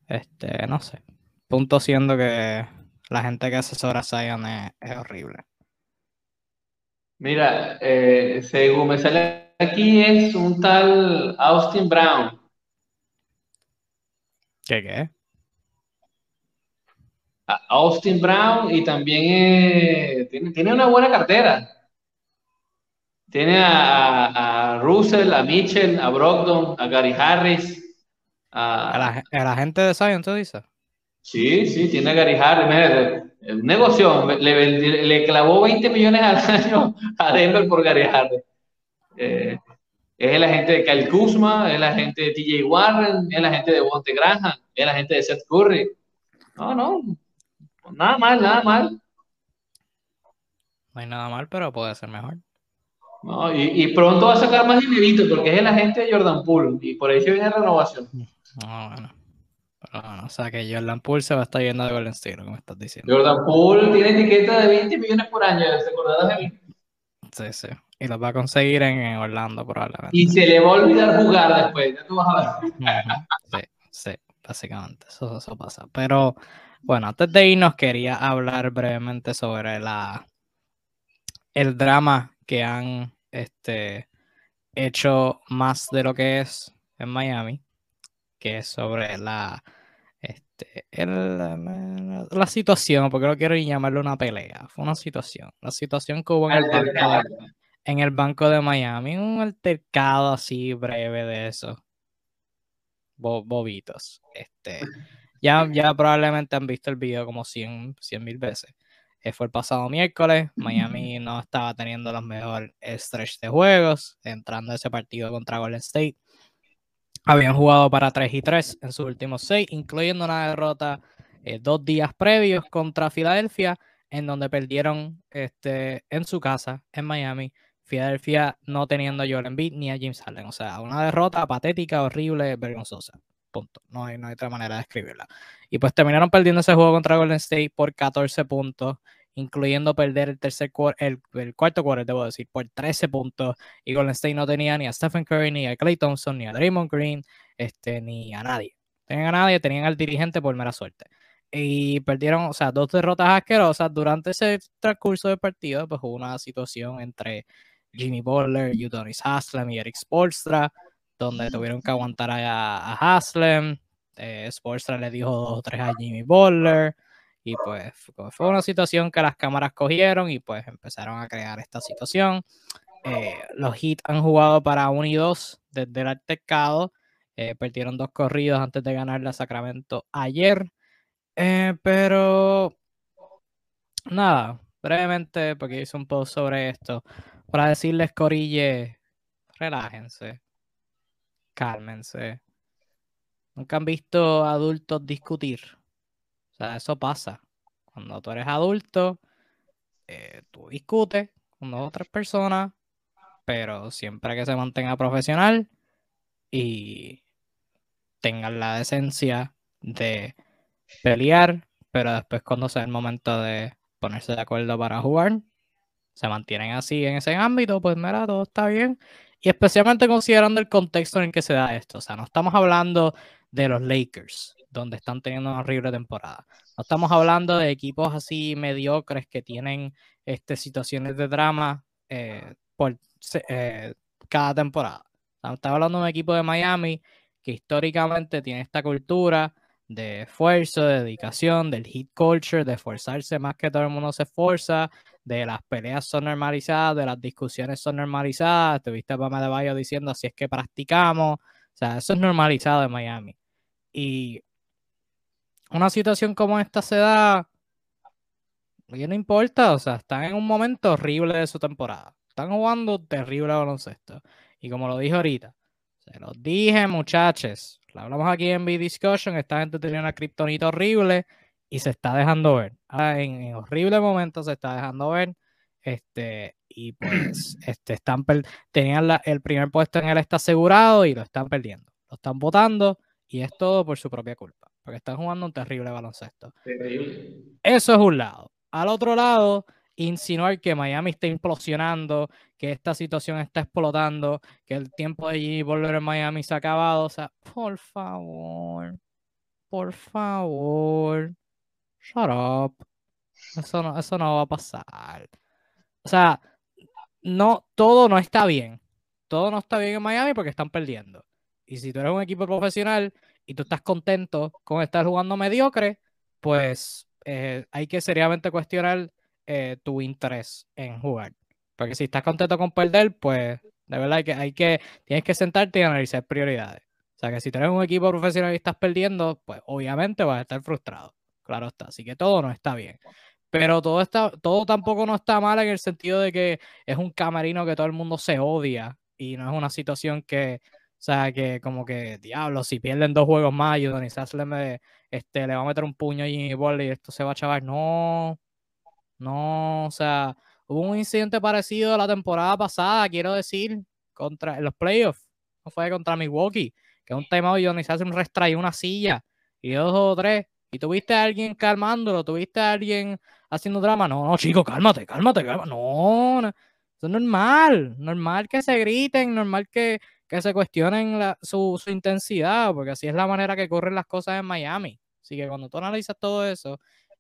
este, no sé. Punto siendo que la gente que asesora a Zion es, horrible. Mira, eh, según me sale aquí es un tal Austin Brown. ¿Qué qué? Austin Brown y también eh, tiene, una buena cartera. Tiene a, Russell, a Mitchell, a Brogdon, a Gary Harris. A, la, gente de Zion, ¿tú dices? Sí, sí, tiene a Gary Harris. el negocio le, clavó 20 millones al año a Denver por Gary Harris. Eh, Es la gente de Kyle Kuzma, es la gente de TJ Warren, es la gente de Monte Granja, es la gente de Seth Curry. No, no, nada mal, nada mal. No hay nada mal, pero puede ser mejor. No, y, pronto va a sacar más dinerito porque es la gente de Jordan Poole y por eso viene renovación. No, bueno. o sea que Jordan Poole se va a estar yendo de Golden State, como estás diciendo. Jordan Poole tiene etiqueta de 20 millones por año, ¿se acordaron de mí? Sí, sí. Y los va a conseguir en, Orlando probablemente. Y se le va a olvidar jugar después, ya tú vas a ver. Sí, sí, básicamente, eso, eso pasa. Pero bueno, antes de irnos quería hablar brevemente sobre la el drama que han este, hecho más de lo que es en Miami, que es sobre la, este, la situación, porque no quiero llamarlo una pelea, fue una situación, la situación que hubo en el, banco en el banco de Miami, un altercado así breve de eso, bobitos. Este, ya, ya probablemente han visto el video como 100 mil veces. Eh, fue el pasado miércoles. Miami no estaba teniendo los mejores stretch de juegos, entrando ese partido contra Golden State. Habían jugado para 3 y 3 en sus últimos 6, incluyendo una derrota eh, dos días previos contra Filadelfia, en donde perdieron este, en su casa, en Miami. Filadelfia no teniendo a Joel Embiid ni a James Harden. O sea, una derrota patética, horrible, vergonzosa. Punto. No hay, no hay otra manera de escribirla. Y pues terminaron perdiendo ese juego contra Golden State por 14 puntos, incluyendo perder el tercer el, el cuarto quarter, debo decir, por 13 puntos. Y Golden State no tenía ni a Stephen Curry, ni a Clay Thompson, ni a Draymond Green, este, ni a nadie. Tenían a nadie, tenían al dirigente por mera suerte. Y perdieron, o sea, dos derrotas asquerosas. Durante ese transcurso del partido, pues hubo una situación entre Jimmy Butler, Udonis Haslem y Eric Spolstra donde tuvieron que aguantar a, a Haslem. Eh, le dijo dos o tres a Jimmy Butler. Y pues fue una situación que las cámaras cogieron y pues empezaron a crear esta situación. Eh, los Heat han jugado para 1 y 2 desde el altercado. Eh, perdieron dos corridos antes de ganarle a Sacramento ayer. Pero nada, brevemente, porque hice un post sobre esto, para decirles, Corille, relájense cálmense. Nunca han visto adultos discutir. O sea, eso pasa. Cuando tú eres adulto, eh, tú discutes con otras personas, pero siempre que se mantenga profesional y tengan la decencia de pelear, pero después cuando sea el momento de ponerse de acuerdo para jugar, se mantienen así en ese ámbito, pues mira, todo está bien y especialmente considerando el contexto en el que se da esto. O sea, no estamos hablando de los Lakers, donde están teniendo una horrible temporada. No estamos hablando de equipos así mediocres que tienen este, situaciones de drama eh, por eh, cada temporada. Estamos hablando de un equipo de Miami que históricamente tiene esta cultura de esfuerzo, de dedicación, del hit culture, de esforzarse más que todo el mundo se esfuerza, de las peleas son normalizadas, de las discusiones son normalizadas. Tuviste a Pama de Bayo diciendo así es que practicamos. O sea, eso es normalizado en Miami. Y una situación como esta se da, y no importa, o sea, están en un momento horrible de su temporada. Están jugando terrible baloncesto. Y como lo dije ahorita, se los dije, muchachos. Lo hablamos aquí en B-Discussion. Esta gente tenía una kriptonita horrible y se está dejando ver. en, horrible momento se está dejando ver. Este, y pues este, están tenían el primer puesto en él está asegurado y lo están perdiendo. Lo están votando y es todo por su propia culpa. Porque están jugando un terrible baloncesto. Eso es un lado. Al otro lado, insinuar que Miami está implosionando, que esta situación está explotando, que el tiempo de Jimmy volver en Miami se ha acabado. O sea, por favor, por favor shut up. Eso no, eso no va a pasar. O sea, no, todo no está bien. Todo no está bien en Miami porque están perdiendo. Y si tú eres un equipo profesional y tú estás contento con estar jugando mediocre, pues eh, hay que seriamente cuestionar eh, tu interés en jugar. Porque si estás contento con perder, pues de verdad hay que, hay que, tienes que sentarte y analizar prioridades. O sea que si tú eres un equipo profesional y estás perdiendo, pues obviamente vas a estar frustrado. Claro está. Así que todo no está bien. Pero todo, está, todo tampoco no está mal en el sentido de que es un camarino que todo el mundo se odia y no es una situación que, o sea, que como que, diablo, si pierden dos juegos más y Udonis Haslem este, le va a meter un puño a Jimmy Butler y esto se va a chavar. No, no, o sea, hubo un incidente parecido la temporada pasada, quiero decir, contra en los playoffs, no fue contra Milwaukee, que un timeout y Udonis Haslem restrae una silla y dos o tres. Y tuviste a alguien calmándolo, tuviste a alguien haciendo drama. No, no, chico, cálmate, cálmate, cálmate. No, eso es normal. Normal que se griten, normal que, que se cuestionen su, su, intensidad, porque así es la manera que corren las cosas en Miami. Así que cuando tú analizas todo eso,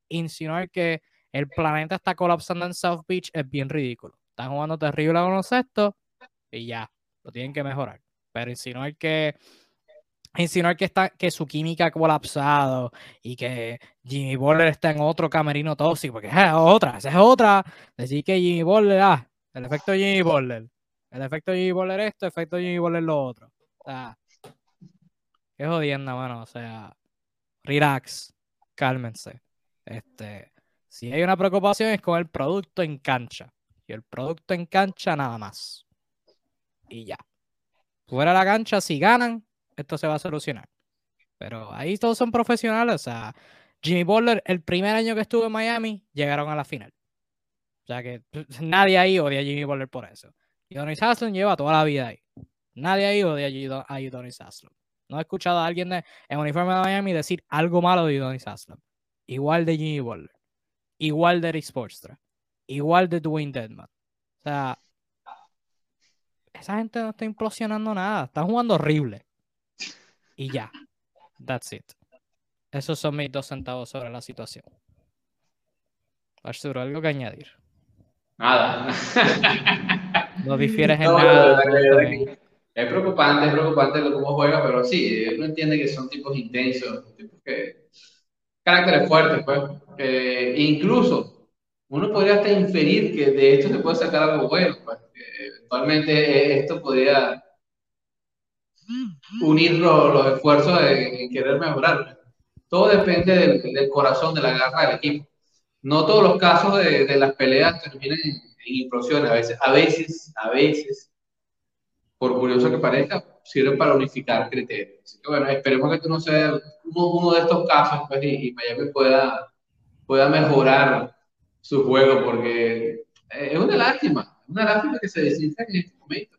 insinuar que el planeta está colapsando en South Beach es bien ridículo. Están jugando terrible a baloncesto y ya, lo tienen que mejorar. Pero insinuar que insinuar que, está, que su química ha colapsado y que Jimmy Butler está en otro camerino tóxico, porque es otra, esa es otra. Decir que Jimmy Butler, ah, el efecto Jimmy Butler, el efecto Jimmy Butler esto, el efecto Jimmy Butler lo otro. O sea, qué jodienda, mano. O sea, relax, cálmense. Este, si hay una preocupación es con el producto en cancha. Y el producto en cancha nada más. Y ya. Fuera la cancha, si ganan, esto se va a solucionar. Pero ahí todos son profesionales. O sea, Jimmy Butler, el primer año que estuvo en Miami, llegaron a la final. O sea que nadie ahí odia a Jimmy Butler por eso. Y Donny Haslem lleva toda la vida ahí. Nadie ahí odia a Udonis Haslem. No he escuchado a alguien en uniforme de Miami decir algo malo de Udonis Haslem. Igual de Jimmy Butler. Igual de Eric Sportstra. Igual de Dwayne Deadman. O sea, esa gente no está implosionando nada. Están jugando horrible. Y ya. That's it. Esos son mis dos centavos sobre la situación. Arturo, ¿algo que añadir? Nada. No difieres en nada. Es preocupante, es preocupante cómo juega, pero sí, uno entiende que son tipos intensos, tipos que. caracteres fuertes, pues. incluso uno podría hasta inferir que de esto se puede sacar algo bueno, pues. eventualmente esto podría unir los, esfuerzos en, querer mejorar. Todo depende del, corazón, de la garra del equipo. No todos los casos de, las peleas terminan en, implosiones. A veces, a veces, a veces, por curioso que parezca, sirven para unificar criterios. Así que bueno, esperemos que esto no sea uno, de estos casos pues, y, Miami pueda, pueda mejorar su juego porque es una lástima, una lástima que se desista en este momento.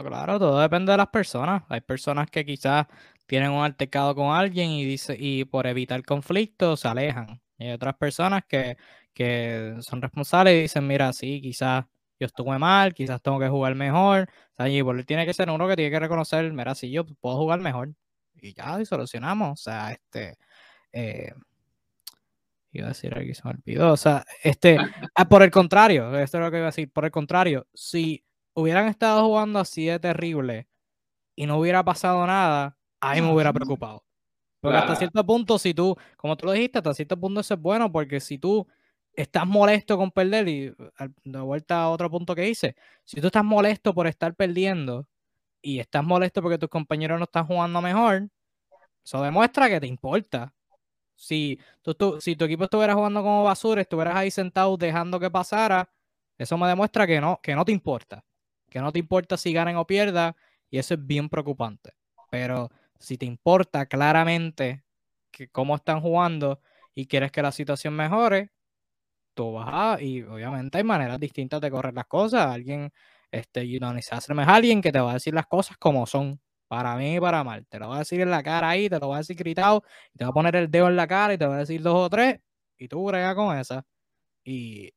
No, claro, todo depende de las personas. Hay personas que quizás tienen un altercado con alguien y, dice, y por evitar conflicto se alejan. Y hay otras personas que, que son responsables y dicen, mira, sí, quizás yo estuve mal, quizás tengo que jugar mejor. O sea, y tiene que ser uno que tiene que reconocer, mira, sí, yo puedo jugar mejor. Y ya, y solucionamos. O sea, este... Eh, iba a decir que se me olvidó. O sea, este, ah, por el contrario, esto es lo que iba a decir, por el contrario, si hubieran estado jugando así de terrible y no hubiera pasado nada, ahí me hubiera preocupado. Porque hasta cierto punto, si tú, como tú lo dijiste, hasta cierto punto eso es bueno, porque si tú estás molesto con perder, y de vuelta a otro punto que hice, si tú estás molesto por estar perdiendo y estás molesto porque tus compañeros no están jugando mejor, eso demuestra que te importa. Si, tú, si tu equipo estuviera jugando como basura, estuvieras ahí sentado dejando que pasara, eso me demuestra que no, que no te importa que no te importa si ganan o pierdan, y eso es bien preocupante. Pero si te importa claramente que cómo están jugando y quieres que la situación mejore, tú vas a, y obviamente hay maneras distintas de correr las cosas. Alguien, este, Udonis es alguien que te va a decir las cosas como son, para mí y para mal. Te lo va a decir en la cara ahí, te lo va a decir gritado, te va a poner el dedo en la cara y te va a decir dos o tres, y tú brega con esa. Y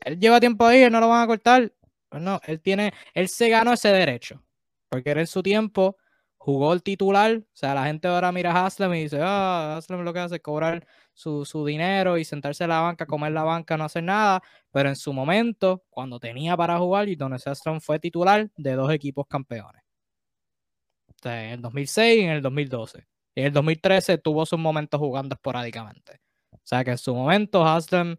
él lleva tiempo ahí, él no lo van a cortar, no, él tiene, él se ganó ese derecho, porque él en su tiempo jugó el titular, o sea, la gente ahora mira a Haslem y dice, ah, Haslem lo que hace es cobrar su, dinero y sentarse en la banca, comer la banca, no hacer nada, pero en su momento, cuando tenía para jugar, y Don Haslem fue titular de dos equipos campeones. en el 2006 y en el 2012. Y en el 2013 tuvo sus momentos jugando esporádicamente. O sea que en su momento Haslem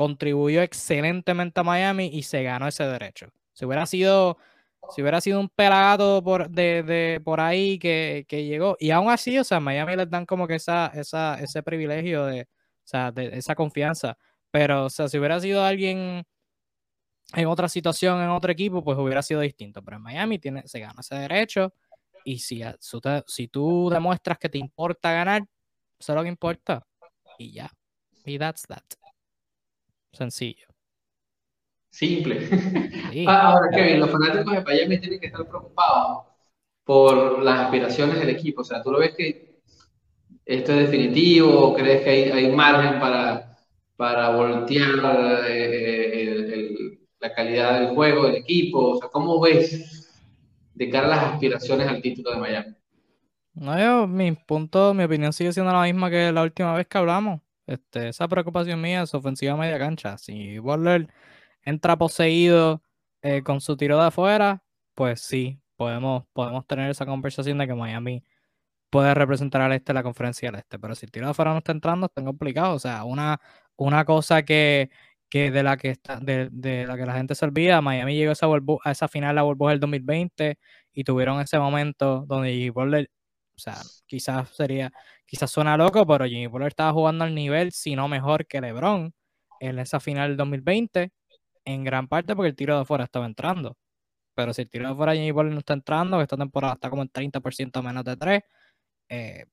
contribuyó excelentemente a Miami y se ganó ese derecho. Si hubiera sido, si hubiera sido un pelagato por, de, por ahí que, llegó, y aún así, o sea, Miami les dan como que esa, esa, ese privilegio de, o sea, de esa confianza. Pero, o sea, si hubiera sido alguien en otra situación, en otro equipo, pues hubiera sido distinto. Pero en Miami tiene, se gana ese derecho. Y si, si tú demuestras que te importa ganar, eso es lo que importa. Y ya. Y that's that. Sencillo. Simple. Ahora, Kevin, los fanáticos de Miami tienen que estar preocupados por las aspiraciones del equipo. O sea, ¿tú lo ves que esto es definitivo o crees que hay, hay margen para, para voltear eh, la calidad del juego del equipo? O sea, ¿cómo ves de cara a las aspiraciones al título de Miami? No, yo, mi punto, mi opinión sigue siendo la misma que la última vez que hablamos. Este, esa preocupación mía es ofensiva media cancha. Si Waller entra poseído eh, con su tiro de afuera, pues sí, podemos, podemos tener esa conversación de que Miami puede representar al este la conferencia del este. Pero si el tiro de afuera no está entrando, está complicado. O sea, una, una cosa que, que de la que está, de, de, la que la gente se olvida, Miami llegó a esa, a esa final la burbuja del 2020 y tuvieron ese momento donde Butler, o sea, quizás sería, quizás suena loco, pero Jimmy Butler estaba jugando al nivel, si no mejor que LeBron en esa final del 2020, en gran parte porque el tiro de afuera estaba entrando. Pero si el tiro de afuera Jimmy Butler no está entrando, esta temporada está como en 30% menos de 3, eh,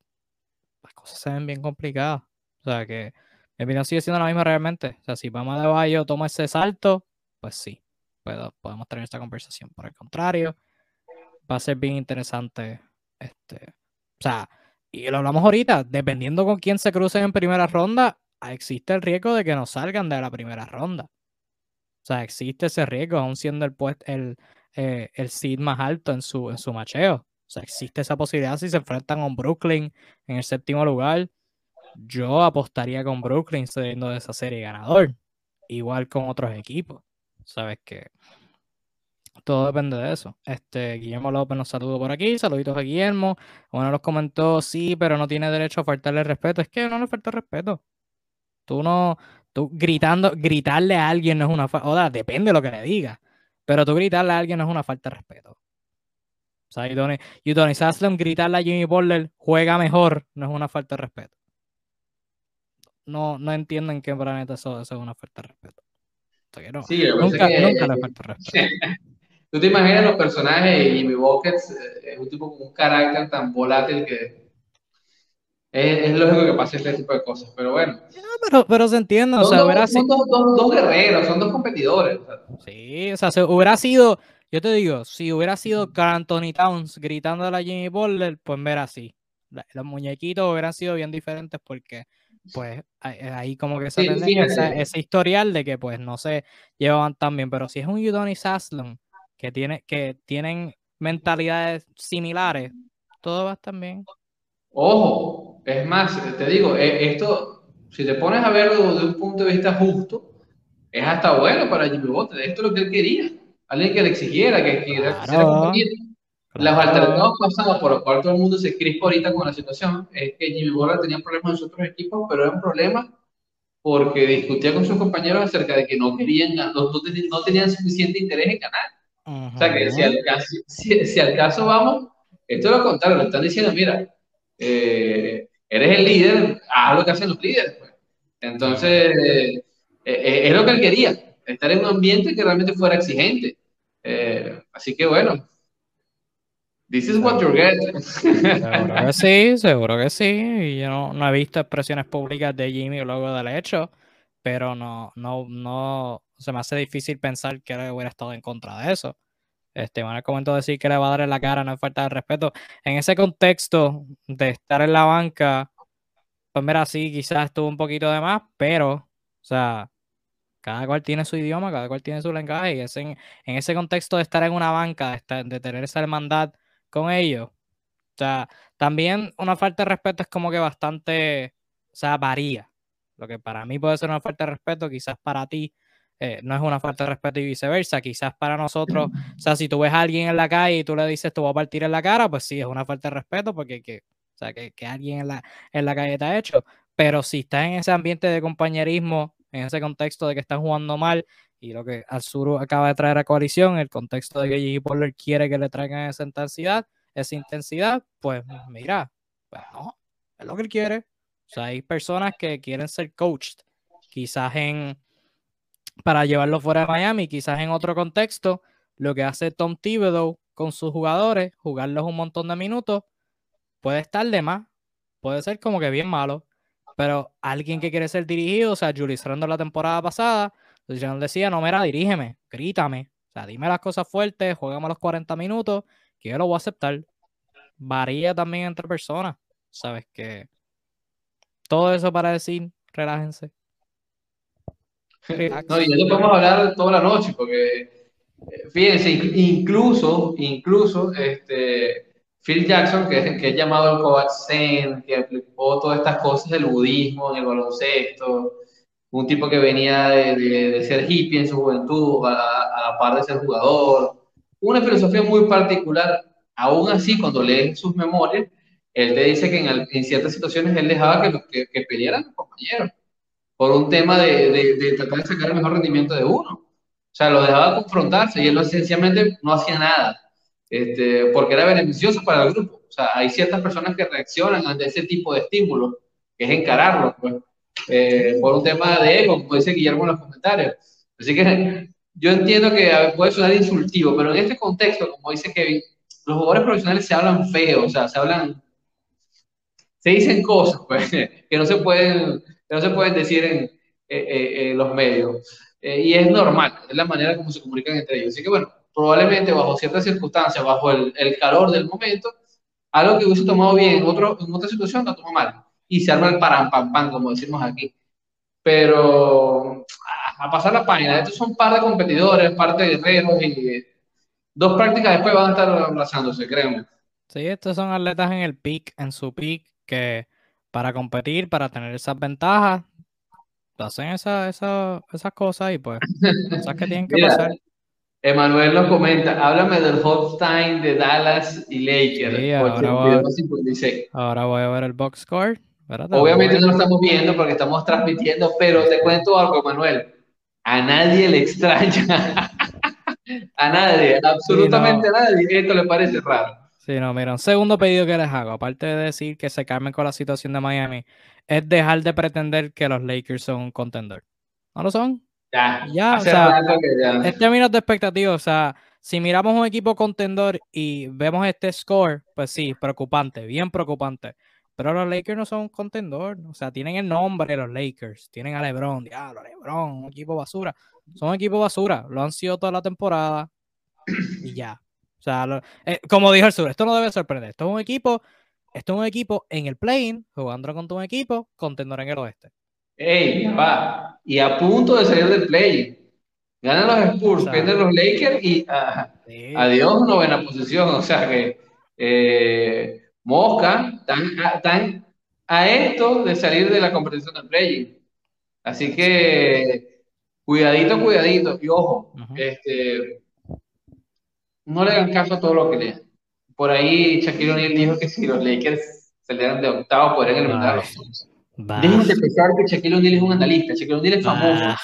las cosas se ven bien complicadas. O sea que mi opinión sigue siendo la misma realmente. O sea, si Pama de Bayo toma ese salto, pues sí, podemos tener esta conversación. Por el contrario, va a ser bien interesante. Este, o sea, y lo hablamos ahorita, dependiendo con quién se crucen en primera ronda, existe el riesgo de que no salgan de la primera ronda. O sea, existe ese riesgo, aún siendo el, el, eh, el seed más alto en su, en su macheo. O sea, existe esa posibilidad si se enfrentan un Brooklyn en el séptimo lugar yo apostaría con Brooklyn saliendo de esa serie ganador. Igual con otros equipos. Sabes que todo depende de eso. Este, Guillermo López nos saludó por aquí. Saluditos a Guillermo. Uno nos comentó, sí, pero no tiene derecho a faltarle respeto. Es que no le falta respeto. Tú no, tú gritando, gritarle a alguien no es una falta. O depende de lo que le digas. Pero tú gritarle a alguien no es una falta de respeto. O sea, y Tony, Saslem gritarle a Jimmy Butler juega mejor no es una falta de respeto no, no entiendo en qué planeta eso, es una falta de respeto. sí, nunca, nunca le falta respeto. Tú te imaginas los personajes y Jimmy Buckets eh, es un tipo con un carácter tan volátil que es, es, lógico que pase este tipo de cosas, pero bueno. pero, pero se entiende, o sea, dos, son dos, dos, guerreros, son dos competidores. Sí, o sea, se, hubiera sido, yo te digo, si hubiera sido Carl Anthony Towns gritando a la Jimmy Butler, pues ver así. Los muñequitos hubieran sido bien diferentes porque pues ahí como que se sí, ese, historial de que pues no se llevaban tan bien, pero si es un Udonis Haslem que tiene que tienen mentalidades similares, todo va a estar bien. Ojo, es más, te digo, eh, esto, si te pones a verlo desde un punto de vista justo, es hasta bueno para Jimmy Butler, esto es lo que él quería, alguien que le exigiera, que, que claro. Las alternativas pasadas por lo cual todo el mundo se crispa ahorita con la situación es que Jimmy Butler tenía problemas en sus otros equipos, pero era un problema porque discutía con sus compañeros acerca de que no querían, no, no tenían suficiente interés en ganar. O sea que si al, caso, si, al, caso, vamos, esto es lo contrario, le están diciendo, mira, eh, eres el líder, haz lo que hacen los líderes. Pues. Entonces, eh, eh, es lo que él quería, estar en un ambiente que realmente fuera exigente. así que bueno, This is what you're getting. Seguro que sí, seguro que sí. Y yo no, no, he visto expresiones públicas de Jimmy luego del hecho, pero no, no, no, se me hace difícil pensar que él hubiera estado en contra de eso. Este, bueno, comentó decir que le va a dar en la cara, no es falta de respeto. En ese contexto de estar en la banca, pues mira, sí, quizás estuvo un poquito de más, pero, o sea, cada cual tiene su idioma, cada cual tiene su lenguaje, y en, ese contexto de estar en una banca, de, de tener esa hermandad con ellos. O sea, también una falta de respeto es como que bastante, o sea, varía. Lo que para mí puede ser una falta de respeto, quizás para ti eh, no es una falta de respeto y viceversa. Quizás para nosotros, o sea, si tú ves a alguien en la calle y tú le dices, te voy a partir en la cara, pues sí, es una falta de respeto porque que, o sea, que, que alguien en la, en la calle te ha hecho. Pero si estás en ese ambiente de compañerismo, en ese contexto de que están jugando mal y lo que Azuru acaba de traer a coalición, el contexto de que J.G. Butler quiere que le traigan esa intensidad, esa intensidad, pues mira, pues no, es lo que él quiere. O sea, hay personas que quieren ser coached, quizás en, para llevarlo fuera de Miami, quizás en otro contexto, lo que hace Tom Thibodeau con sus jugadores, jugarlos un montón de minutos, puede estar de más, puede ser como que bien malo, pero alguien que quiere ser dirigido, o sea, Julius Randle la temporada pasada, yo decía, no, mira, dirígeme, grítame, o sea, dime las cosas fuertes, juegamos los 40 minutos, que yo lo voy a aceptar. Varía también entre personas, ¿sabes? Que todo eso para decir, relájense. No, y ya podemos hablar toda la noche, porque eh, fíjense, incluso, incluso, este, Phil Jackson, que que es llamado el Kovac Zen, que aplicó todas estas cosas del budismo en el baloncesto, un tipo que venía de, de, ser hippie en su juventud, a, a, la par de ser jugador, una filosofía muy particular. Aún así, cuando lees sus memorias, él te dice que en, en ciertas situaciones él dejaba que, que, que pelearan los compañeros por un tema de, de, tratar de sacar el mejor rendimiento de uno. O sea, lo dejaba confrontarse y él sencillamente no hacía nada, este, porque era beneficioso para el grupo. O sea, hay ciertas personas que reaccionan ante ese tipo de estímulos, que es encararlo, pues, eh, por un tema de ego, como dice Guillermo en los comentarios. Así que yo entiendo que puede sonar insultivo, pero en este contexto, como dice Kevin, los jugadores profesionales se hablan feo, o sea, se hablan, se dicen cosas pues, que no se pueden, no se pueden decir en, en los medios. Eh, y es normal, es la manera como se comunican entre ellos. Así que bueno, probablemente bajo ciertas circunstancias, bajo el, el calor del momento, algo que hubiese tomado bien en, otro, en otra situación lo toma mal. Y se arma el param pam pam, como decimos aquí. Pero a pasar la página. Estos son par de competidores, parte de guerreros y dos prácticas después van a estar abrazándose, créanme. Sí, estos son atletas en el pick, en su pick, que para competir, para tener esas ventajas, hacen esa, esa, esas cosas y pues cosas que tienen que pasar. Emanuel nos comenta, háblame del hot time de Dallas y Lakers. ahora, voy, ahora voy a ver el box score. Obviamente no lo estamos viendo porque estamos transmitiendo, pero te cuento algo, Emanuel a nadie le extraña. a nadie, absolutamente a nadie. Esto le parece raro. Sí, no, mira, un segundo pedido que les hago, aparte de decir que se calmen con la situación de Miami, es dejar de pretender que los Lakers son un contender. ¿No lo son? Ya, ya, o sea, ya. en términos de expectativa, o sea, si miramos un equipo contendor y vemos este score, pues sí, preocupante, bien preocupante. Pero los Lakers no son un contendor. O sea, tienen el nombre de los Lakers. Tienen a LeBron. Diablo, LeBron, un equipo basura. Son un equipo basura. Lo han sido toda la temporada. Y ya. O eh, como dijo el sur, esto no debe sorprender. Esto es un equipo. Esto es un equipo en el play jugando contra un equipo contendor en el oeste. Ey, va. Y a punto de salir del play. Ganan los Spurs, pierden los Lakers y ah, adiós, novena posición. O sea que. Eh, Mosca están a, esto de salir de la competición de play. Así que cuidadito, cuidadito. Y ojo, este, no le hagan caso a todo lo que lean. Por ahí Shaquille O'Neal dijo que si los Lakers salieran de octavo podrían eliminar a los pensar que Shaquille O'Neal es un analista. Shaquille O'Neal es famoso.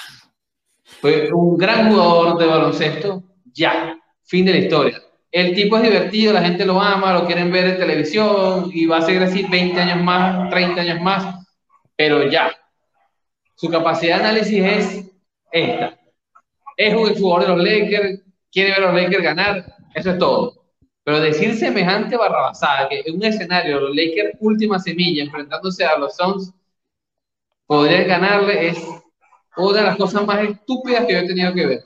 Fue un gran jugador de baloncesto. Ya, fin de la historia el tipo es divertido, la gente lo ama, lo quieren ver en televisión y va a seguir así 20 años más, 30 años más, pero ya. Su capacidad de análisis es esta. Es un jugador de los Lakers, quiere ver a los Lakers ganar, eso es todo. Pero decir semejante barrabasada, que en un escenario, los Lakers última semilla, enfrentándose a los Suns, podrían ganarle, es una de las cosas más estúpidas que yo he tenido que ver.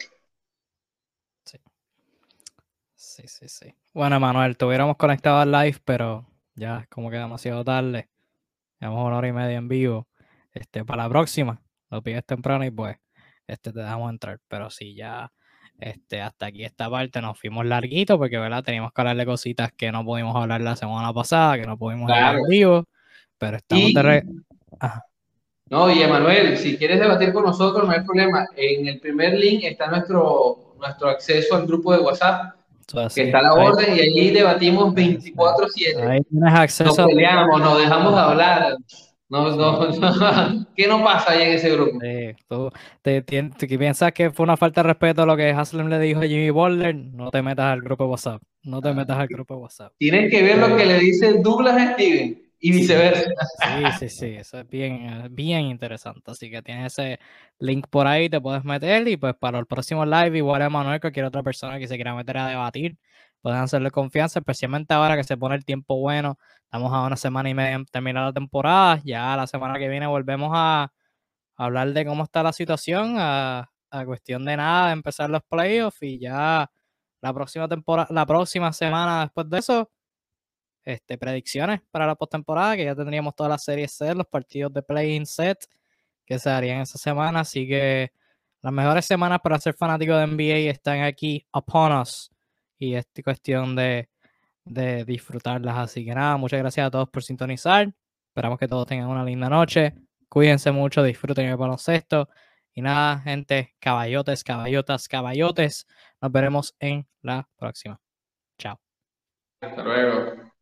Sí, sí, sí. Bueno, Manuel, tuviéramos conectado al live, pero ya como que demasiado tarde. Llevamos una hora y media en vivo. Este, para la próxima, lo pides temprano y pues este, te dejamos entrar. Pero sí, ya este, hasta aquí esta parte nos fuimos larguito porque, ¿verdad? Teníamos que hablar de cositas que no pudimos hablar la semana pasada, que no pudimos hablar en vivo. Pero estamos de re... No, y Emanuel, si quieres debatir con nosotros, no hay problema. En el primer link está nuestro, nuestro acceso al grupo de WhatsApp que está la orden y allí debatimos 24-7. Ahí tienes acceso. Nos peleamos, nos dejamos de hablar. No, no, ¿Qué no pasa ahí en ese grupo? tú, te, piensas que fue una falta de respeto a lo que Haslem le dijo a Jimmy Butler, no te metas al grupo WhatsApp. No te metas al grupo WhatsApp. Tienes que ver lo que le dice Douglas Steven. y viceversa. Sí, sí, sí, eso es bien, bien interesante. Así que tienes ese link por ahí, te puedes meter y pues para el próximo live, igual a Manuel, cualquier otra persona que se quiera meter a debatir, pueden hacerle confianza, especialmente ahora que se pone el tiempo bueno. Estamos a una semana y media en terminar la temporada. Ya la semana que viene volvemos a hablar de cómo está la situación, a, a cuestión de nada, empezar los playoffs y ya la próxima temporada, la próxima semana después de eso, este, predicciones para la postemporada, que ya tendríamos todas las series set, los partidos de play-in set que se harían esa semana. Así que las mejores semanas para ser fanático de NBA están aquí upon us. Y es cuestión de, de disfrutarlas. Así que nada, muchas gracias a todos por sintonizar. Esperamos que todos tengan una linda noche. Cuídense mucho, disfruten el baloncesto. Y nada, gente, caballotes, caballotas, caballotes. Nos veremos en la próxima. Chao. Hasta luego.